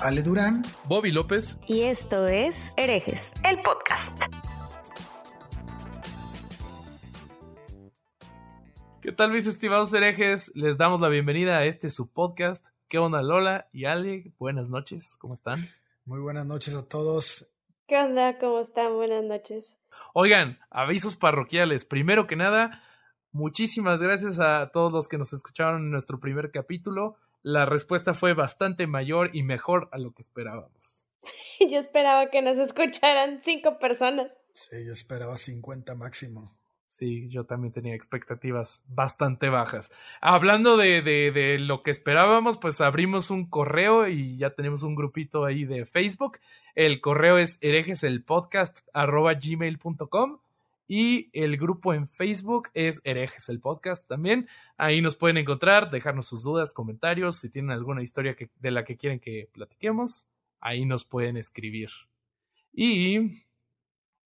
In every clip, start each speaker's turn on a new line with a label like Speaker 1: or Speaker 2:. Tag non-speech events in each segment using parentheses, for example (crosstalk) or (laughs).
Speaker 1: Ale Durán,
Speaker 2: Bobby López
Speaker 3: y esto es Herejes, el podcast.
Speaker 2: ¿Qué tal mis estimados herejes? Les damos la bienvenida a este su podcast. ¿Qué onda Lola y Ale? Buenas noches, ¿cómo están?
Speaker 1: Muy buenas noches a todos.
Speaker 4: ¿Qué onda? ¿Cómo están? Buenas noches.
Speaker 2: Oigan, avisos parroquiales. Primero que nada, muchísimas gracias a todos los que nos escucharon en nuestro primer capítulo la respuesta fue bastante mayor y mejor a lo que esperábamos. (laughs)
Speaker 4: yo esperaba que nos escucharan cinco personas.
Speaker 1: Sí, yo esperaba 50 máximo.
Speaker 2: Sí, yo también tenía expectativas bastante bajas. Hablando de, de, de, lo que esperábamos, pues abrimos un correo y ya tenemos un grupito ahí de Facebook. El correo es herejeselpodcast.gmail.com y el grupo en Facebook es Herejes el Podcast también. Ahí nos pueden encontrar, dejarnos sus dudas, comentarios. Si tienen alguna historia que, de la que quieren que platiquemos, ahí nos pueden escribir. Y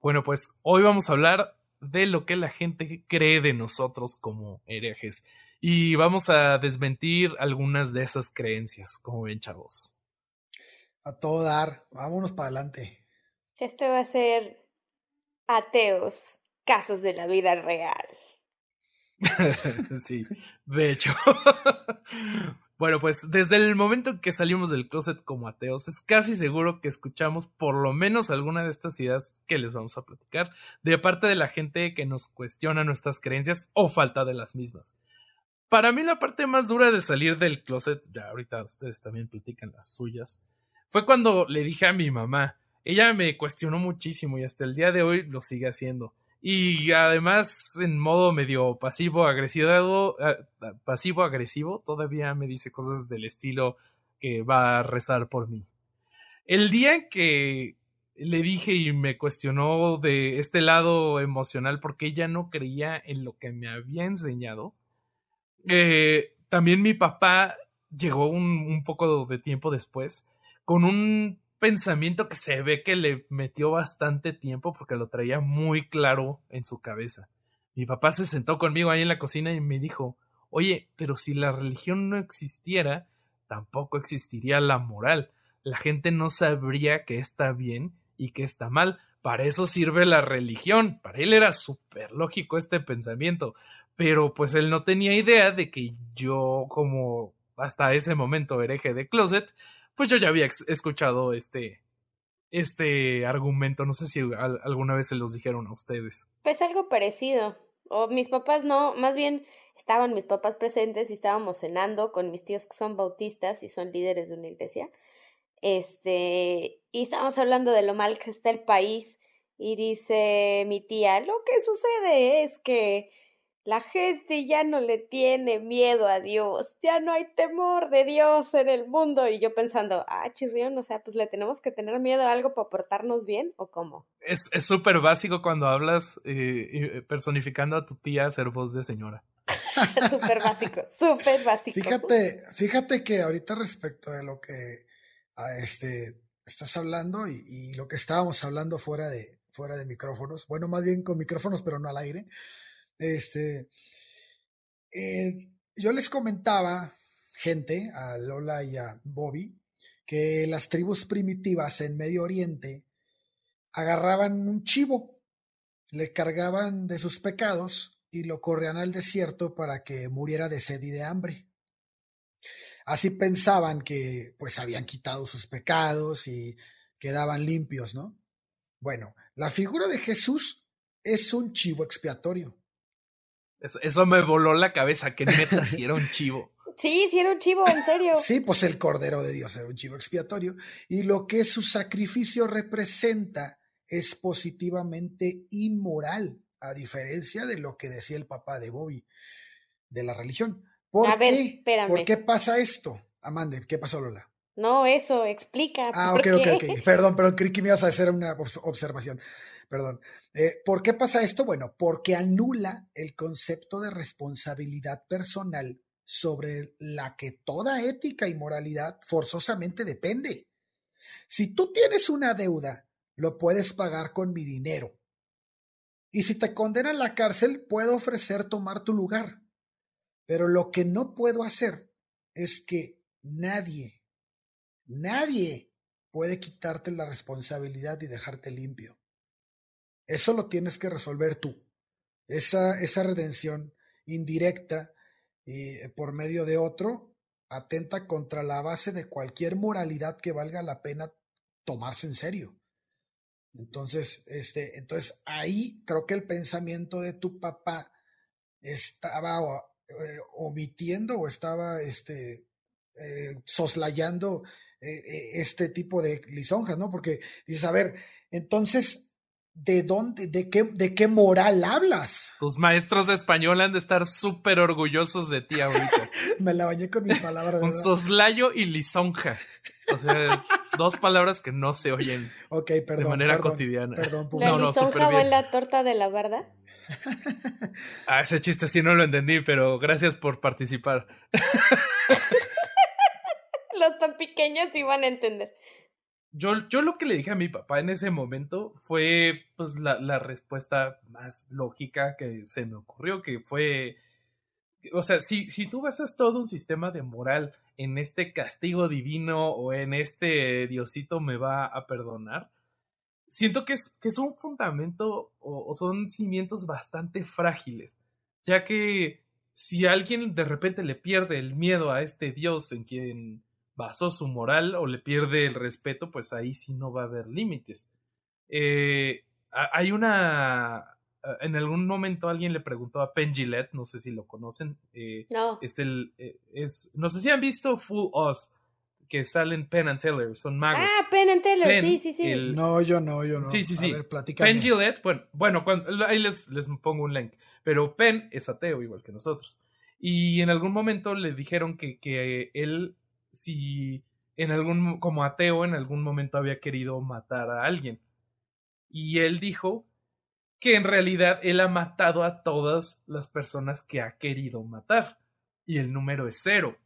Speaker 2: bueno, pues hoy vamos a hablar de lo que la gente cree de nosotros como herejes. Y vamos a desmentir algunas de esas creencias, como ven, chavos.
Speaker 1: A todo dar, vámonos para adelante.
Speaker 4: Esto va a ser ateos casos de la vida real. (laughs)
Speaker 2: sí, de hecho. (laughs) bueno, pues desde el momento en que salimos del closet como ateos, es casi seguro que escuchamos por lo menos alguna de estas ideas que les vamos a platicar, de parte de la gente que nos cuestiona nuestras creencias o falta de las mismas. Para mí la parte más dura de salir del closet, ya ahorita ustedes también platican las suyas, fue cuando le dije a mi mamá, ella me cuestionó muchísimo y hasta el día de hoy lo sigue haciendo y además, en modo medio pasivo agresivo, ah, pasivo agresivo, todavía me dice cosas del estilo que va a rezar por mí. El día que le dije y me cuestionó de este lado emocional porque ella no creía en lo que me había enseñado, eh, también mi papá llegó un poco de tiempo después con un pensamiento que se ve que le metió bastante tiempo porque lo traía muy claro en su cabeza. Mi papá se sentó conmigo ahí en la cocina y me dijo, oye, pero si la religión no existiera, tampoco existiría la moral. La gente no sabría que está bien y que está mal. Para eso sirve la religión. Para él era súper lógico este pensamiento. Pero pues él no tenía idea de que yo, como hasta ese momento hereje de closet, pues yo ya había escuchado este, este argumento. No sé si alguna vez se los dijeron a ustedes.
Speaker 4: Pues algo parecido. O mis papás no, más bien estaban mis papás presentes y estábamos cenando con mis tíos que son bautistas y son líderes de una iglesia. Este, y estábamos hablando de lo mal que está el país y dice mi tía, lo que sucede es que la gente ya no le tiene miedo a Dios, ya no hay temor de Dios en el mundo. Y yo pensando, ah, chirrión, o sea, pues le tenemos que tener miedo a algo para portarnos bien o cómo.
Speaker 2: Es súper básico cuando hablas eh, eh, personificando a tu tía ser voz de señora. (laughs)
Speaker 4: súper básico, súper básico.
Speaker 1: Fíjate, fíjate que ahorita respecto de lo que a este, estás hablando y, y lo que estábamos hablando fuera de, fuera de micrófonos, bueno, más bien con micrófonos, pero no al aire. Este, eh, yo les comentaba, gente, a Lola y a Bobby, que las tribus primitivas en Medio Oriente agarraban un chivo, le cargaban de sus pecados y lo corrían al desierto para que muriera de sed y de hambre. Así pensaban que pues habían quitado sus pecados y quedaban limpios, ¿no? Bueno, la figura de Jesús es un chivo expiatorio.
Speaker 2: Eso, me voló la cabeza, que neta, si era un chivo. (laughs)
Speaker 4: Sí, sí era un chivo, en serio.
Speaker 1: Sí, pues el Cordero de Dios era un chivo expiatorio. Y lo que su sacrificio representa es positivamente inmoral, a diferencia de lo que decía el papá de Bobby de la religión. ¿Por
Speaker 4: a
Speaker 1: qué?
Speaker 4: Ver, espérame.
Speaker 1: ¿Por qué pasa esto? Amande, ¿qué pasó, Lola?
Speaker 4: No, eso, explica.
Speaker 1: Ah, ok, ok, ok. Perdón, perdón, creí que me ibas a hacer una observación. Perdón. Eh, ¿Por qué pasa esto? Bueno, porque anula el concepto de responsabilidad personal sobre la que toda ética y moralidad forzosamente depende. Si tú tienes una deuda, lo puedes pagar con mi dinero. Y si te condenan a la cárcel, puedo ofrecer tomar tu lugar. Pero lo que no puedo hacer es que nadie, nadie puede quitarte la responsabilidad y dejarte limpio. Eso lo tienes que resolver tú. Esa, esa redención indirecta y eh, por medio de otro atenta contra la base de cualquier moralidad que valga la pena tomarse en serio. Entonces, este, entonces ahí creo que el pensamiento de tu papá estaba eh, omitiendo o estaba este, eh, soslayando este tipo de lisonjas, ¿no? Porque dices, a ver, entonces ¿De dónde, de qué, de qué moral hablas?
Speaker 2: Tus maestros de español han de estar súper orgullosos de ti ahorita. (laughs)
Speaker 1: Me la bañé con mis palabras.
Speaker 2: Un soslayo y lisonja. O sea, (laughs) dos palabras que no se oyen de manera cotidiana.
Speaker 4: Perdón, ¿La lisonja va en la torta de la verdad? (laughs)
Speaker 2: ah, ese chiste sí no lo entendí, pero gracias por participar.
Speaker 4: Los tan pequeños iban a entender.
Speaker 2: Yo, yo lo que le dije a mi papá en ese momento fue pues la, la respuesta más lógica que se me ocurrió, que fue, o sea, si, si tú basas todo un sistema de moral en este castigo divino o en este Diosito me va a perdonar, siento que es, que un fundamento o son cimientos bastante frágiles, ya que si alguien de repente le pierde el miedo a este Dios en quien basó su moral o le pierde el respeto, pues ahí sí no va a haber límites. Eh, hay una... En algún momento alguien le preguntó a Penn Gillette, no sé si lo conocen. Eh,
Speaker 4: no.
Speaker 2: Es el... Eh, es, no sé si han visto Full Us, que salen Penn and Teller, son magos.
Speaker 4: Ah, Penn and Teller, sí, sí, sí.
Speaker 1: no, yo no, yo no.
Speaker 2: Sí, sí, sí. Penn Gillette, bueno, bueno ahí les, les pongo un link. Pero Penn es ateo, igual que nosotros. Y en algún momento le dijeron que, que él si en algún, como ateo, en algún momento había querido matar a alguien. Y él dijo que en realidad él ha matado a todas las personas que ha querido matar. Y el número es cero.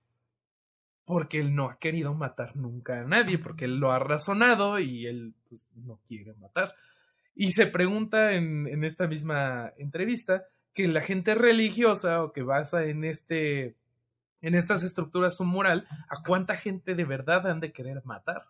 Speaker 2: Porque él no ha querido matar nunca a nadie, porque él lo ha razonado y él pues, no quiere matar. Y se pregunta en, en esta misma entrevista que la gente religiosa o que basa en este en estas estructuras su moral, a cuánta gente de verdad han de querer matar.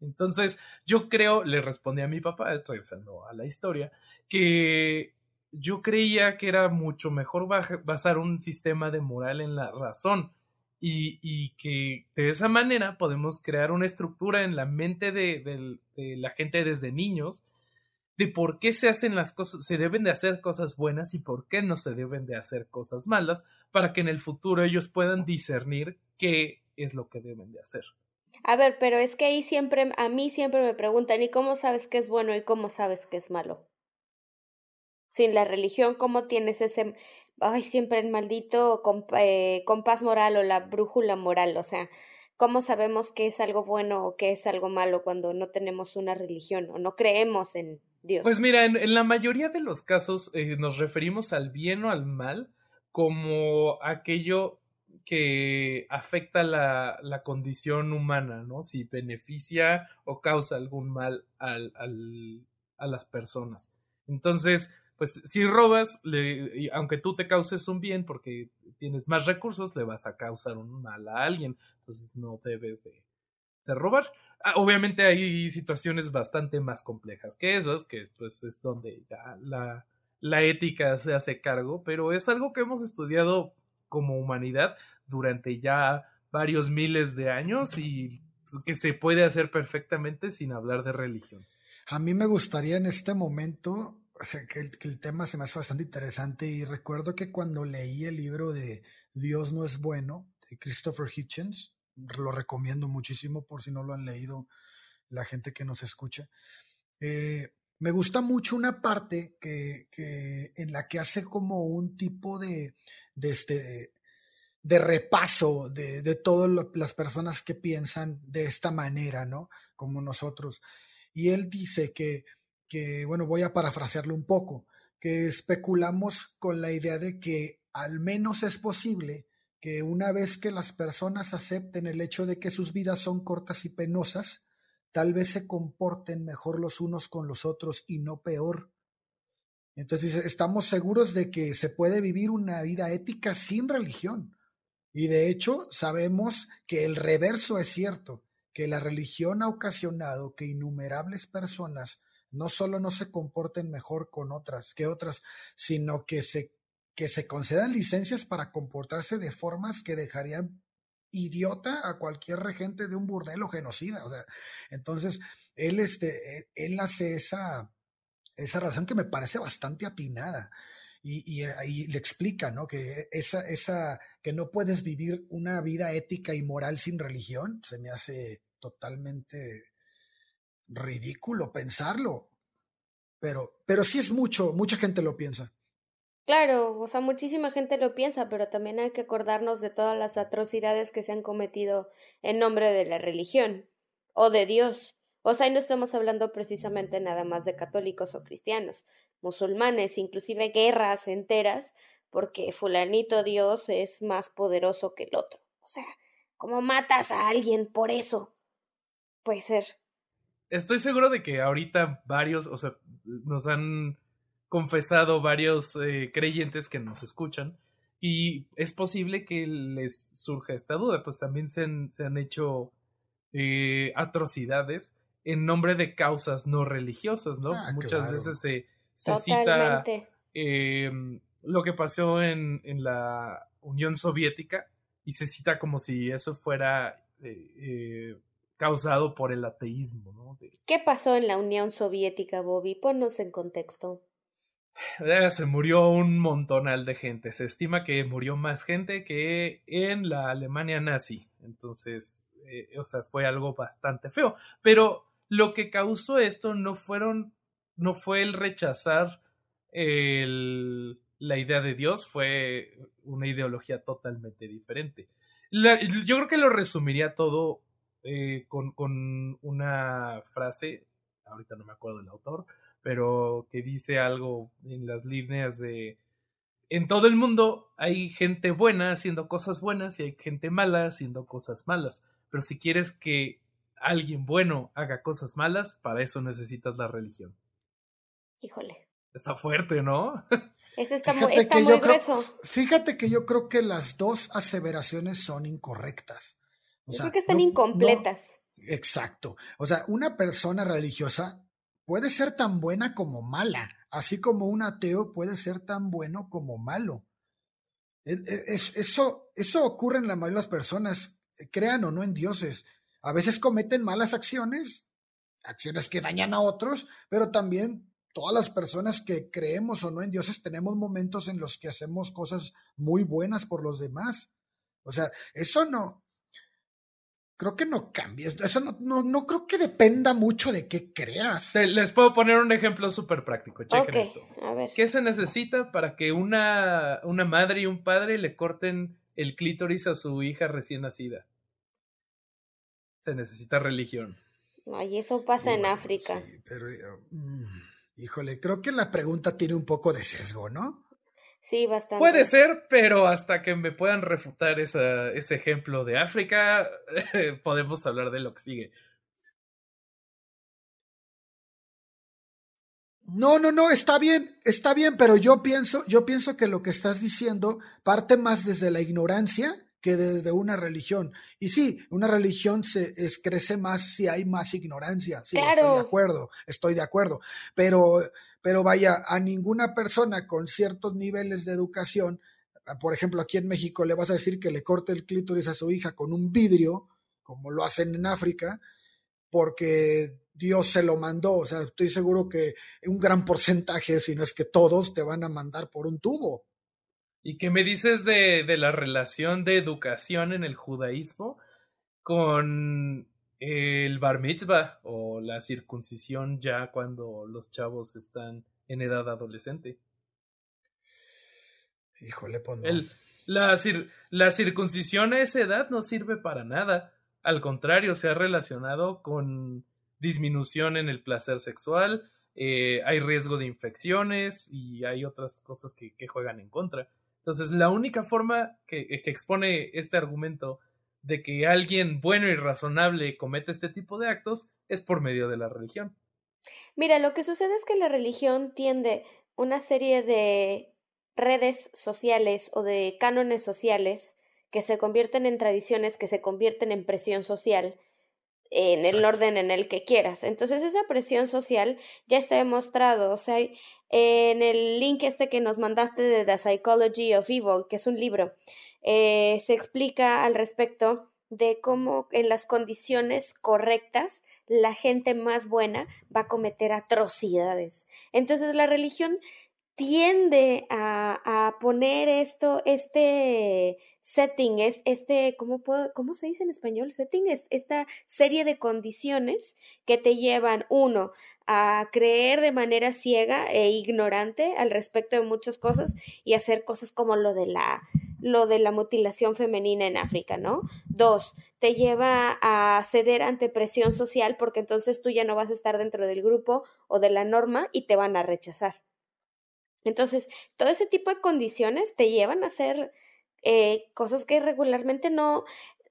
Speaker 2: Entonces, yo creo, le respondí a mi papá, regresando a la historia, que yo creía que era mucho mejor basar un sistema de moral en la razón y, que de esa manera podemos crear una estructura en la mente de la gente desde niños de por qué se hacen las cosas, se deben de hacer cosas buenas y por qué no se deben de hacer cosas malas, para que en el futuro ellos puedan discernir qué es lo que deben de hacer.
Speaker 4: A ver, pero es que ahí siempre, a mí siempre me preguntan, ¿y cómo sabes qué es bueno y cómo sabes qué es malo? Sin la religión, ¿cómo tienes ese, ay, siempre el maldito eh, compás moral o la brújula moral? O sea, ¿cómo sabemos qué es algo bueno o qué es algo malo cuando no tenemos una religión o no creemos en
Speaker 2: pues mira, en, la mayoría de los casos eh, nos referimos al bien o al mal como aquello que afecta la, la, condición humana, ¿no? Si beneficia o causa algún mal al, al, a las personas. Entonces, pues si robas, le, aunque tú te causes un bien porque tienes más recursos, le vas a causar un mal a alguien. Entonces no debes de, robar. Ah, obviamente hay situaciones bastante más complejas que esas, que pues es donde ya la, la ética se hace cargo, pero es algo que hemos estudiado como humanidad durante ya varios miles de años y pues, que se puede hacer perfectamente sin hablar de religión.
Speaker 1: A mí me gustaría en este momento, que el, que el tema se me hace bastante interesante y recuerdo que cuando leí el libro de Dios no es bueno, de Christopher Hitchens, lo recomiendo muchísimo por si no lo han leído la gente que nos escucha. Eh, me gusta mucho una parte que, en la que hace como un tipo de, de, este, de repaso de, de todas las personas que piensan de esta manera, ¿no? Como nosotros. Y él dice que, que, bueno, voy a parafrasearlo un poco, que especulamos con la idea de que al menos es posible que una vez que las personas acepten el hecho de que sus vidas son cortas y penosas, tal vez se comporten mejor los unos con los otros y no peor. Entonces estamos seguros de que se puede vivir una vida ética sin religión. Y de hecho sabemos que el reverso es cierto, que la religión ha ocasionado que innumerables personas no solo no se comporten mejor con otras que otras, sino que se, que se concedan licencias para comportarse de formas que dejarían idiota a cualquier regente de un burdel genocida. O sea, entonces, él, este, él hace esa, esa razón que me parece bastante atinada. Y, ahí le explica, ¿no? Que esa, esa, que no puedes vivir una vida ética y moral sin religión, se me hace totalmente ridículo pensarlo. Pero, pero sí es mucho, mucha gente lo piensa.
Speaker 4: Claro, o sea, muchísima gente lo piensa, pero también hay que acordarnos de todas las atrocidades que se han cometido en nombre de la religión o de Dios. O sea, y no estamos hablando precisamente nada más de católicos o cristianos, musulmanes, inclusive guerras enteras, porque fulanito Dios es más poderoso que el otro. O sea, ¿cómo matas a alguien por eso? Puede ser.
Speaker 2: Estoy seguro de que ahorita varios, o sea, nos han confesado varios eh, creyentes que nos escuchan y es posible que les surja esta duda, pues también se han, se han hecho eh, atrocidades en nombre de causas no religiosas, ¿no?
Speaker 1: Ah,
Speaker 2: Muchas veces se, se cita eh, lo que pasó en, en, la Unión Soviética y se cita como si eso fuera causado por el ateísmo, ¿no?
Speaker 4: ¿Qué pasó en la Unión Soviética, Bobby? Ponnos en contexto. (sighs)
Speaker 2: Se murió un montonal de gente. Se estima que murió más gente que en la Alemania nazi. Entonces, eh, o sea, fue algo bastante feo. Pero lo que causó esto no fueron, no fue el rechazar el, la idea de Dios, fue una ideología totalmente diferente. yo creo que lo resumiría todo eh, con, con una frase, ahorita no me acuerdo del autor, pero que dice algo en las líneas de en todo el mundo hay gente buena haciendo cosas buenas y hay gente mala haciendo cosas malas. Pero si quieres que alguien bueno haga cosas malas, para eso necesitas la religión.
Speaker 4: Híjole.
Speaker 2: Está fuerte, ¿no? (laughs)
Speaker 4: Ese está muy, está muy grueso.
Speaker 1: fíjate que yo creo que las dos aseveraciones son incorrectas.
Speaker 4: yo creo que están incompletas.
Speaker 1: exacto. O sea, una persona religiosa puede ser tan buena como mala, así como un ateo puede ser tan bueno como malo. E, e, eso, eso ocurre en la mayoría de las personas, crean o no en dioses. A veces cometen malas acciones, acciones que dañan a otros, pero también todas las personas que creemos o no en dioses tenemos momentos en los que hacemos cosas muy buenas por los demás. O sea, eso no, creo que no cambia. Eso no, no, no, creo que dependa mucho de qué creas.
Speaker 2: les puedo poner un ejemplo súper práctico. Chequen esto. ¿Qué se necesita para que una, una madre y un padre le corten el clítoris a su hija recién nacida? Se necesita religión.
Speaker 4: Ay, eso pasa en África.
Speaker 1: Sí, pero, mm, híjole, creo que la pregunta tiene un poco de sesgo, ¿no?
Speaker 4: Sí, bastante.
Speaker 2: Puede ser, pero hasta que me puedan refutar esa, ese ejemplo de África, (laughs) podemos hablar de lo que sigue.
Speaker 1: No, no, no, está bien, está bien, pero yo pienso, yo pienso que lo que estás diciendo parte más desde la ignorancia que desde una religión. Y sí, una religión se crece más si hay más ignorancia. Sí, estoy de acuerdo, estoy de acuerdo. Pero pero vaya, a ninguna persona con ciertos niveles de educación, por ejemplo, aquí en México le vas a decir que le corte el clítoris a su hija con un vidrio, como lo hacen en África, porque Dios se lo mandó. O sea, estoy seguro que un gran porcentaje, si no es que todos, te van a mandar por un tubo.
Speaker 2: ¿Y qué me dices de, de la relación de educación en el judaísmo con el bar mitzvah o la circuncisión ya cuando los chavos están en edad adolescente.
Speaker 1: Híjole, pues
Speaker 2: El, La, la circuncisión a esa edad no sirve para nada. Al contrario, se ha relacionado con disminución en el placer sexual, eh, hay riesgo de infecciones y hay otras cosas que, juegan en contra. Entonces, la única forma que, expone este argumento de que alguien bueno y razonable comete este tipo de actos es por medio de la religión.
Speaker 4: Mira, lo que sucede es que la religión tiende una serie de redes sociales o de cánones sociales que se convierten en tradiciones, que se convierten en presión social en el orden en el que quieras. Entonces esa presión social ya está demostrado. O sea, en el link este que nos mandaste de The Psychology of Evil, que es un libro, eh, se explica al respecto de cómo en las condiciones correctas la gente más buena va a cometer atrocidades. Entonces la religión tiende a, a poner esto, este setting, es este, ¿cómo, puedo, ¿cómo se dice en español? Setting es esta serie de condiciones que te llevan, uno, a creer de manera ciega e ignorante al respecto de muchas cosas y hacer cosas como lo de la lo de la mutilación femenina en África, ¿no? Dos, te lleva a ceder ante presión social porque entonces tú ya no vas a estar dentro del grupo o de la norma y te van a rechazar. Entonces, todo ese tipo de condiciones te llevan a hacer eh, cosas que regularmente no,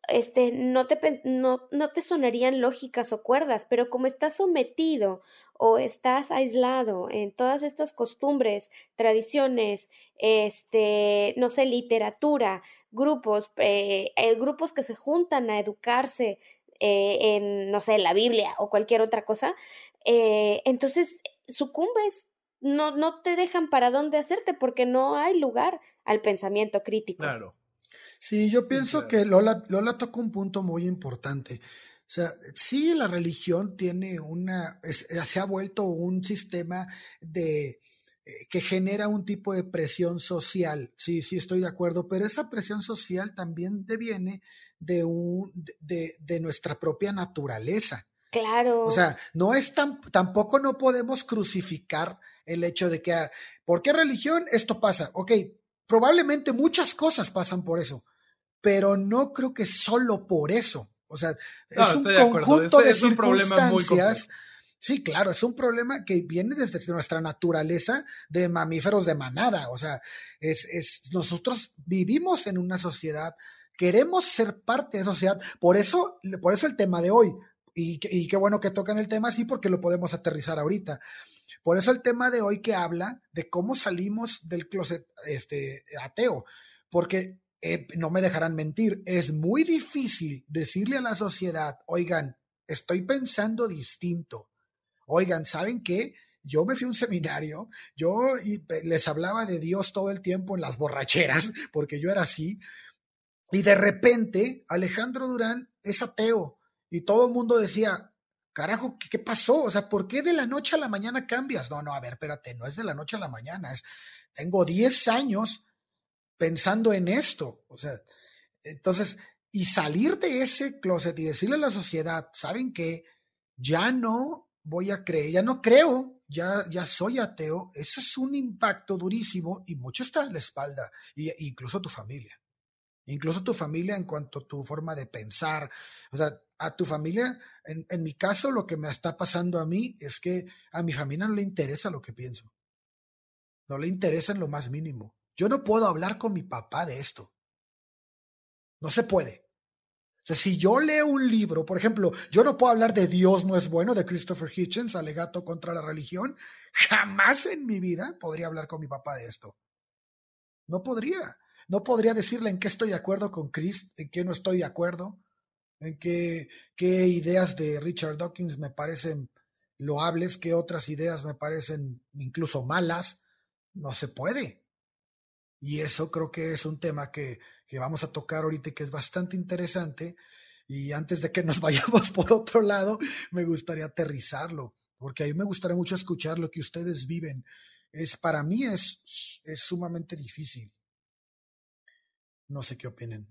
Speaker 4: este, no te, no, no te sonarían lógicas o cuerdas, pero como estás sometido o estás aislado en todas estas costumbres, tradiciones, este, no sé, literatura, grupos, eh, eh, grupos que se juntan a educarse en, no sé, la Biblia o cualquier otra cosa, entonces sucumbes no, no te dejan para dónde hacerte porque no hay lugar al pensamiento crítico.
Speaker 2: Claro.
Speaker 1: Sí, yo pienso que Lola, Lola toca un punto muy importante. O sea, sí, la religión tiene una, se ha vuelto un sistema de eh, que genera un tipo de presión social. Sí, sí, estoy de acuerdo, pero esa presión social también deviene de un, de, de nuestra propia naturaleza.
Speaker 4: Claro.
Speaker 1: O sea, no es tan, tampoco no podemos crucificar el hecho de que, ah, ¿por qué religión esto pasa? Ok, probablemente muchas cosas pasan por eso, pero no creo que solo por eso. O sea, es un conjunto de, circunstancias. Sí, claro, es un problema que viene desde nuestra naturaleza de mamíferos de manada. O sea, es, es, nosotros vivimos en una sociedad, queremos ser parte de esa sociedad. Por eso, por eso el tema de hoy, y, qué bueno que tocan el tema así porque lo podemos aterrizar ahorita. Por eso el tema de hoy que habla de cómo salimos del closet este, ateo, porque eh, no me dejarán mentir, es muy difícil decirle a la sociedad, oigan, estoy pensando distinto. Oigan, ¿saben qué? Yo me fui a un seminario, yo les hablaba de Dios todo el tiempo en las borracheras, porque yo era así, y de repente Alejandro Durán es ateo y todo el mundo decía, carajo, ¿qué, pasó? O sea, ¿por qué de la noche a la mañana cambias? No, no, a ver, espérate, no es de la noche a la mañana, es, tengo 10 años pensando en esto. O sea, entonces, y salir de ese closet y decirle a la sociedad, ¿saben qué? Ya no voy a creer, ya no creo, ya, ya soy ateo, eso es un impacto durísimo y mucho está en la espalda, y, incluso tu familia incluso tu familia en cuanto a tu forma de pensar. O sea, a tu familia, en, en, mi caso, lo que me está pasando a mí es que a mi familia no le interesa lo que pienso. No le interesa en lo más mínimo. Yo no puedo hablar con mi papá de esto. No se puede. O sea, si yo leo un libro, por ejemplo, yo no puedo hablar de Dios no es bueno de Christopher Hitchens, alegato contra la religión. Jamás en mi vida podría hablar con mi papá de esto. No podría. No podría decirle en qué estoy de acuerdo con Chris, en qué no estoy de acuerdo, en qué, qué ideas de Richard Dawkins me parecen loables, qué otras ideas me parecen incluso malas. No se puede. Y eso creo que es un tema que, que vamos a tocar ahorita y que es bastante interesante. Y antes de que nos (laughs) vayamos por otro lado, me gustaría aterrizarlo, porque a mí me gustaría mucho escuchar lo que ustedes viven. Es, para mí es, es sumamente difícil. No sé qué opinen.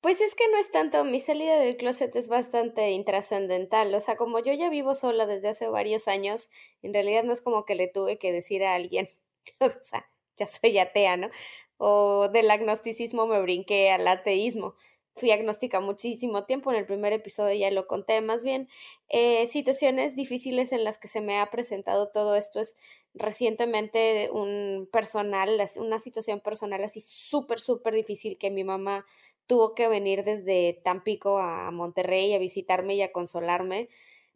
Speaker 4: Pues es que no es tanto, mi salida del closet es bastante intrascendental, o sea, como yo ya vivo sola desde hace varios años, en realidad no es como que le tuve que decir a alguien, (laughs) o sea, ya soy atea, ¿no? o del agnosticismo me brinqué al ateísmo. Fui agnóstica muchísimo tiempo, en el primer episodio ya lo conté, más bien eh, situaciones difíciles en las que se me ha presentado todo esto es recientemente un personal, una situación personal así súper, súper difícil que mi mamá tuvo que venir desde Tampico a Monterrey a visitarme y a consolarme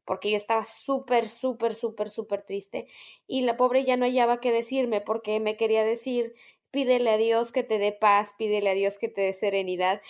Speaker 4: porque ella estaba súper, súper, súper, súper triste y la pobre ya no hallaba qué decirme porque me quería decir pídele a Dios que te dé paz, pídele a Dios que te dé serenidad.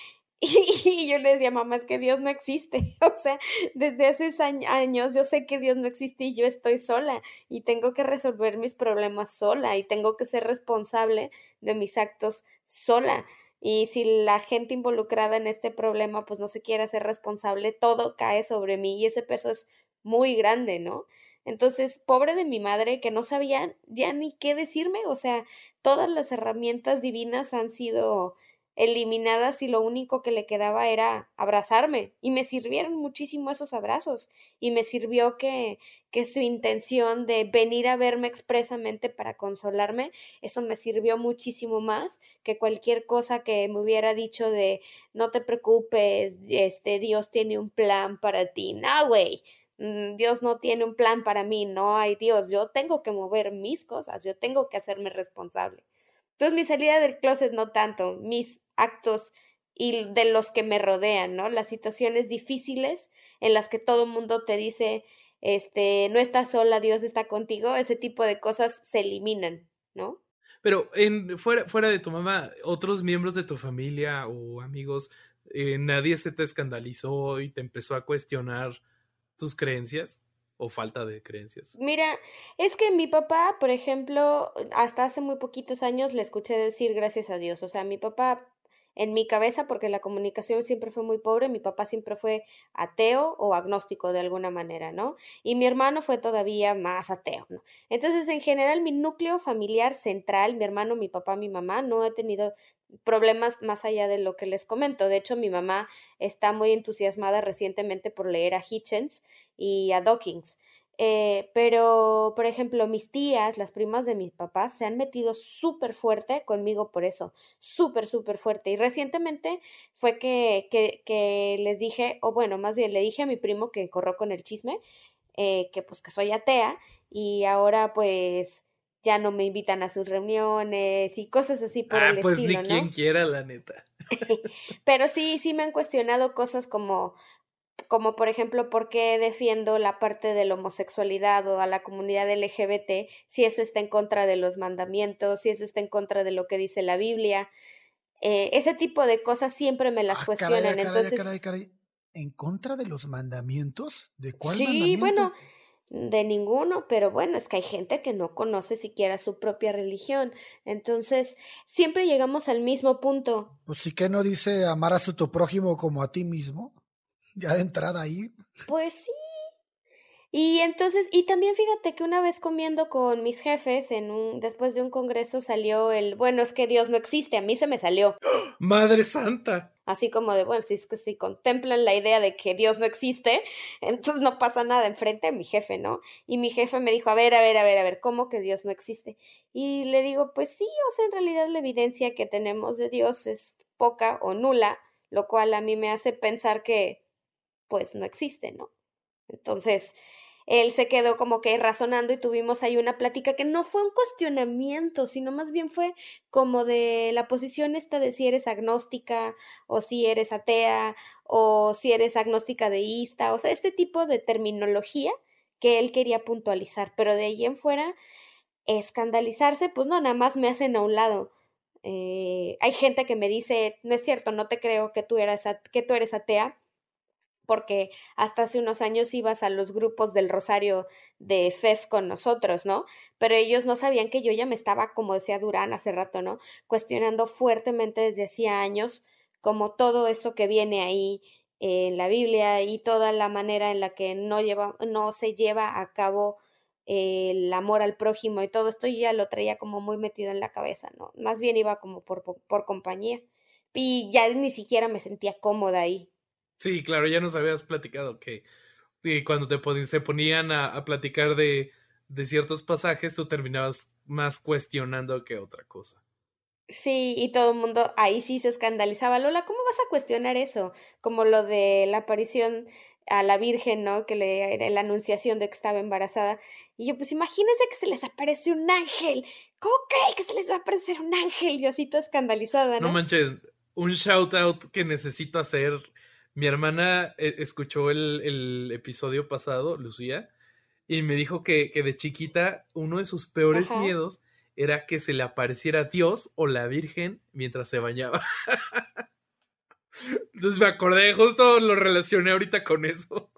Speaker 4: Y, yo le decía, mamá, es que Dios no existe. (laughs) O sea, desde hace años yo sé que Dios no existe y yo estoy sola y tengo que resolver mis problemas sola y tengo que ser responsable de mis actos sola. Y si la gente involucrada en este problema pues no se quiere hacer responsable, todo cae sobre mí y ese peso es muy grande, ¿no? Entonces, pobre de mi madre que no sabía ya ni qué decirme, o sea, todas las herramientas divinas han sido eliminadas y lo único que le quedaba era abrazarme y me sirvieron muchísimo esos abrazos y me sirvió que que su intención de venir a verme expresamente para consolarme, eso me sirvió muchísimo más que cualquier cosa que me hubiera dicho de no te preocupes, este Dios tiene un plan para ti. No, güey. Mm, Dios no tiene un plan para mí, no hay Dios, yo tengo que mover mis cosas, yo tengo que hacerme responsable. Entonces mi salida del closet no tanto, mis actos y de los que me rodean, ¿no? Las situaciones difíciles en las que todo mundo te dice, este, no estás sola, Dios está contigo, ese tipo de cosas se eliminan, ¿no?
Speaker 2: Pero en, fuera, fuera de tu mamá, otros miembros de tu familia o amigos, eh, nadie se te escandalizó y te empezó a cuestionar tus creencias o falta de creencias?
Speaker 4: Mira, es que mi papá, por ejemplo, hasta hace muy poquitos años le escuché decir gracias a Dios. O sea, mi papá en mi cabeza, porque la comunicación siempre fue muy pobre, mi papá siempre fue ateo o agnóstico de alguna manera, ¿no? Y mi hermano fue todavía más ateo, ¿no? Entonces, en general, mi núcleo familiar central, mi hermano, mi papá, mi mamá, no he tenido problemas más allá de lo que les comento. De hecho, mi mamá está muy entusiasmada recientemente por leer a Hitchens y a Dawkins. Eh, pero, por ejemplo, mis tías, las primas de mis papás, se han metido súper fuerte conmigo por eso, súper, súper fuerte. Y recientemente fue que, que, que, les dije, o bueno, más bien le dije a mi primo que corrió con el chisme, eh, que pues que soy atea y ahora pues ya no me invitan a sus reuniones y cosas así por ah, el
Speaker 2: pues
Speaker 4: estilo,
Speaker 2: ni quien quiera, la neta. (laughs)
Speaker 4: Pero sí, sí me han cuestionado cosas como, como por ejemplo, por qué defiendo la parte de la homosexualidad o a la comunidad LGBT, si eso está en contra de los mandamientos, si eso está en contra de lo que dice la Biblia. Eh, ese tipo de cosas siempre me las ah, cuestionan. Caray, entonces,
Speaker 1: caray, caray, ¿En contra de los mandamientos? ¿De cuál
Speaker 4: sí, bueno, de ninguno, pero bueno, es que hay gente que no conoce siquiera su propia religión. Entonces, siempre llegamos al mismo punto.
Speaker 1: Pues sí que no dice amar a tu prójimo como a ti mismo. (laughs) Ya de entrada ahí.
Speaker 4: Pues sí. Y entonces, y también fíjate que una vez comiendo con mis jefes en un después de un congreso salió el, bueno, es que Dios no existe, a mí se me salió.
Speaker 2: Madre santa
Speaker 4: así como de, bueno, si es que si contemplan la idea de que Dios no existe, (laughs) entonces no pasa nada enfrente de mi jefe, ¿no? Y mi jefe me dijo, a ver, a ver, a ver, a ver, ¿cómo que Dios no existe? Y le digo, pues sí, o sea, en realidad la evidencia que tenemos de Dios es poca o nula, lo cual a mí me hace pensar que, pues, no existe, ¿no? Entonces, él se quedó como que razonando y tuvimos ahí una plática que no fue un cuestionamiento, sino más bien fue como de la posición esta de si eres agnóstica o si eres atea o si eres agnóstica deísta, o sea, este tipo de terminología que él quería puntualizar, pero de ahí en fuera, escandalizarse, pues no, nada más me hacen a un lado. Eh, hay gente que me dice, no es cierto, no te creo que tú, eras, que tú eres atea, porque hasta hace unos años ibas a los grupos del Rosario de FEF con nosotros, ¿no? Pero ellos no sabían que yo ya me estaba, como decía Durán hace rato, ¿no? Cuestionando fuertemente desde hacía años como todo eso que viene ahí en la Biblia y toda la manera en la que no, lleva, no se lleva a cabo el amor al prójimo y todo esto ya lo traía como muy metido en la cabeza, ¿no? Más bien iba como por, por compañía y ya ni siquiera me sentía cómoda ahí.
Speaker 2: Sí, claro, ya nos habías platicado que, cuando te se ponían a, platicar de, de, ciertos pasajes, tú terminabas más cuestionando que otra cosa.
Speaker 4: Sí, y todo el mundo ahí sí se escandalizaba. Lola, ¿cómo vas a cuestionar eso? Como lo de la aparición a la Virgen, ¿no? Que le era la anunciación de que estaba embarazada. Y yo, pues imagínense que se les aparece un ángel. ¿Cómo cree que se les va a aparecer un ángel? Yo así toda escandalizada, ¿no?
Speaker 2: No manches, un shout out que necesito hacer. Mi hermana eh, escuchó el, el episodio pasado, Lucía, y me dijo que, que de chiquita uno de sus peores
Speaker 4: Ajá.
Speaker 2: miedos era que se le apareciera Dios o la Virgen mientras se bañaba. (laughs) Entonces me acordé, justo lo relacioné ahorita con eso.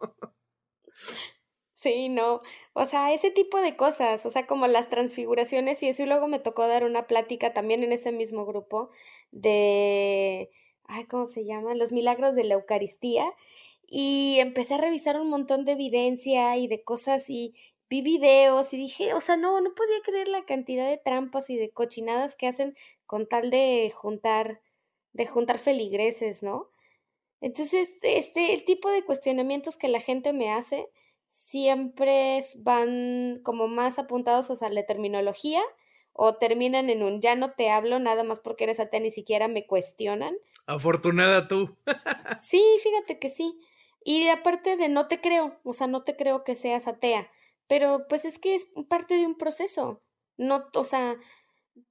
Speaker 4: Sí, no. O sea, ese tipo de cosas, o sea, como las transfiguraciones y eso. Y luego me tocó dar una plática también en ese mismo grupo de, ay, ¿cómo se llama? Los milagros de la Eucaristía. Y empecé a revisar un montón de evidencia y de cosas y vi videos y dije, o sea, no, no podía creer la cantidad de trampas y de cochinadas que hacen con tal de juntar, de juntar feligreses, ¿no? Entonces, este, el tipo de cuestionamientos que la gente me hace siempre van como más apuntados o sea, a la terminología o terminan en un ya no te hablo nada más porque eres atea, ni siquiera me cuestionan.
Speaker 2: Afortunada tú. (laughs)
Speaker 4: Sí, fíjate que sí. Y aparte de no te creo, o sea, no te creo que seas atea, pero pues es que es parte de un proceso. No, o sea,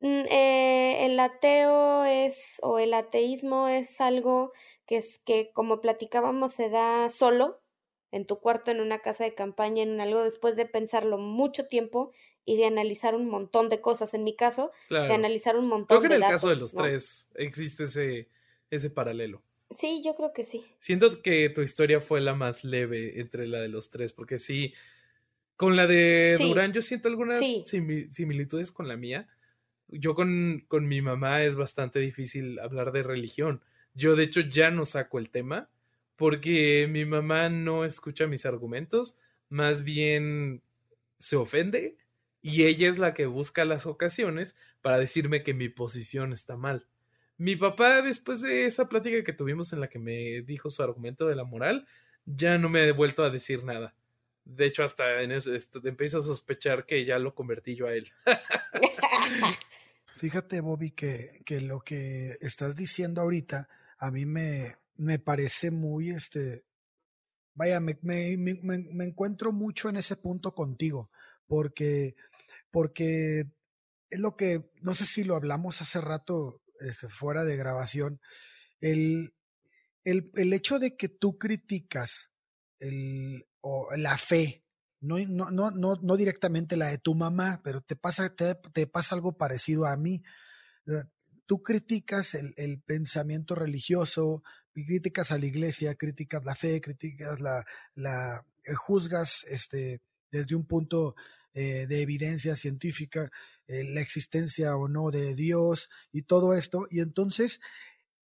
Speaker 4: eh, el ateo es, o el ateísmo es algo que es que, como platicábamos, se da solo en tu cuarto, en una casa de campaña, en algo, después de pensarlo mucho tiempo y de analizar un montón de cosas. En mi caso, de
Speaker 2: Claro.
Speaker 4: analizar un
Speaker 2: Creo
Speaker 4: montón
Speaker 2: que en
Speaker 4: de
Speaker 2: el caso de
Speaker 4: datos,
Speaker 2: los
Speaker 4: ¿no?
Speaker 2: tres existe ese, ese paralelo.
Speaker 4: Sí, yo creo que sí.
Speaker 2: Siento que tu historia fue la más leve entre la de los tres, porque sí, con la de
Speaker 4: Sí.
Speaker 2: Durán yo siento algunas
Speaker 4: Sí.
Speaker 2: simi- similitudes con la mía. Yo con, con mi mamá es bastante difícil hablar de religión. Yo de hecho ya no saco el tema porque mi mamá no escucha mis argumentos, más bien se ofende y ella es la que busca las ocasiones para decirme que mi posición está mal. Mi papá, después de esa plática que tuvimos en la que me dijo su argumento de la moral, ya no me ha vuelto a decir nada. De hecho, hasta en eso esto- empiezo a sospechar que ya lo convertí yo a él. (laughs)
Speaker 1: Fíjate, Bobby, que, que lo que estás diciendo ahorita a mí me, me parece muy, este, vaya, me, me, me, me- me encuentro mucho en ese punto contigo, porque, porque es lo que, no sé si lo hablamos hace rato, este, fuera de grabación, el, el, el hecho de que tú criticas el, o la fe, no, no, no, no, directamente la de tu mamá, pero te pasa, te, te pasa algo parecido a mí. Tú criticas el, el pensamiento religioso, criticas a la iglesia, criticas la fe, criticas la, la eh, juzgas este, desde un punto eh, de evidencia científica, eh, la existencia o no de Dios y todo esto. Y entonces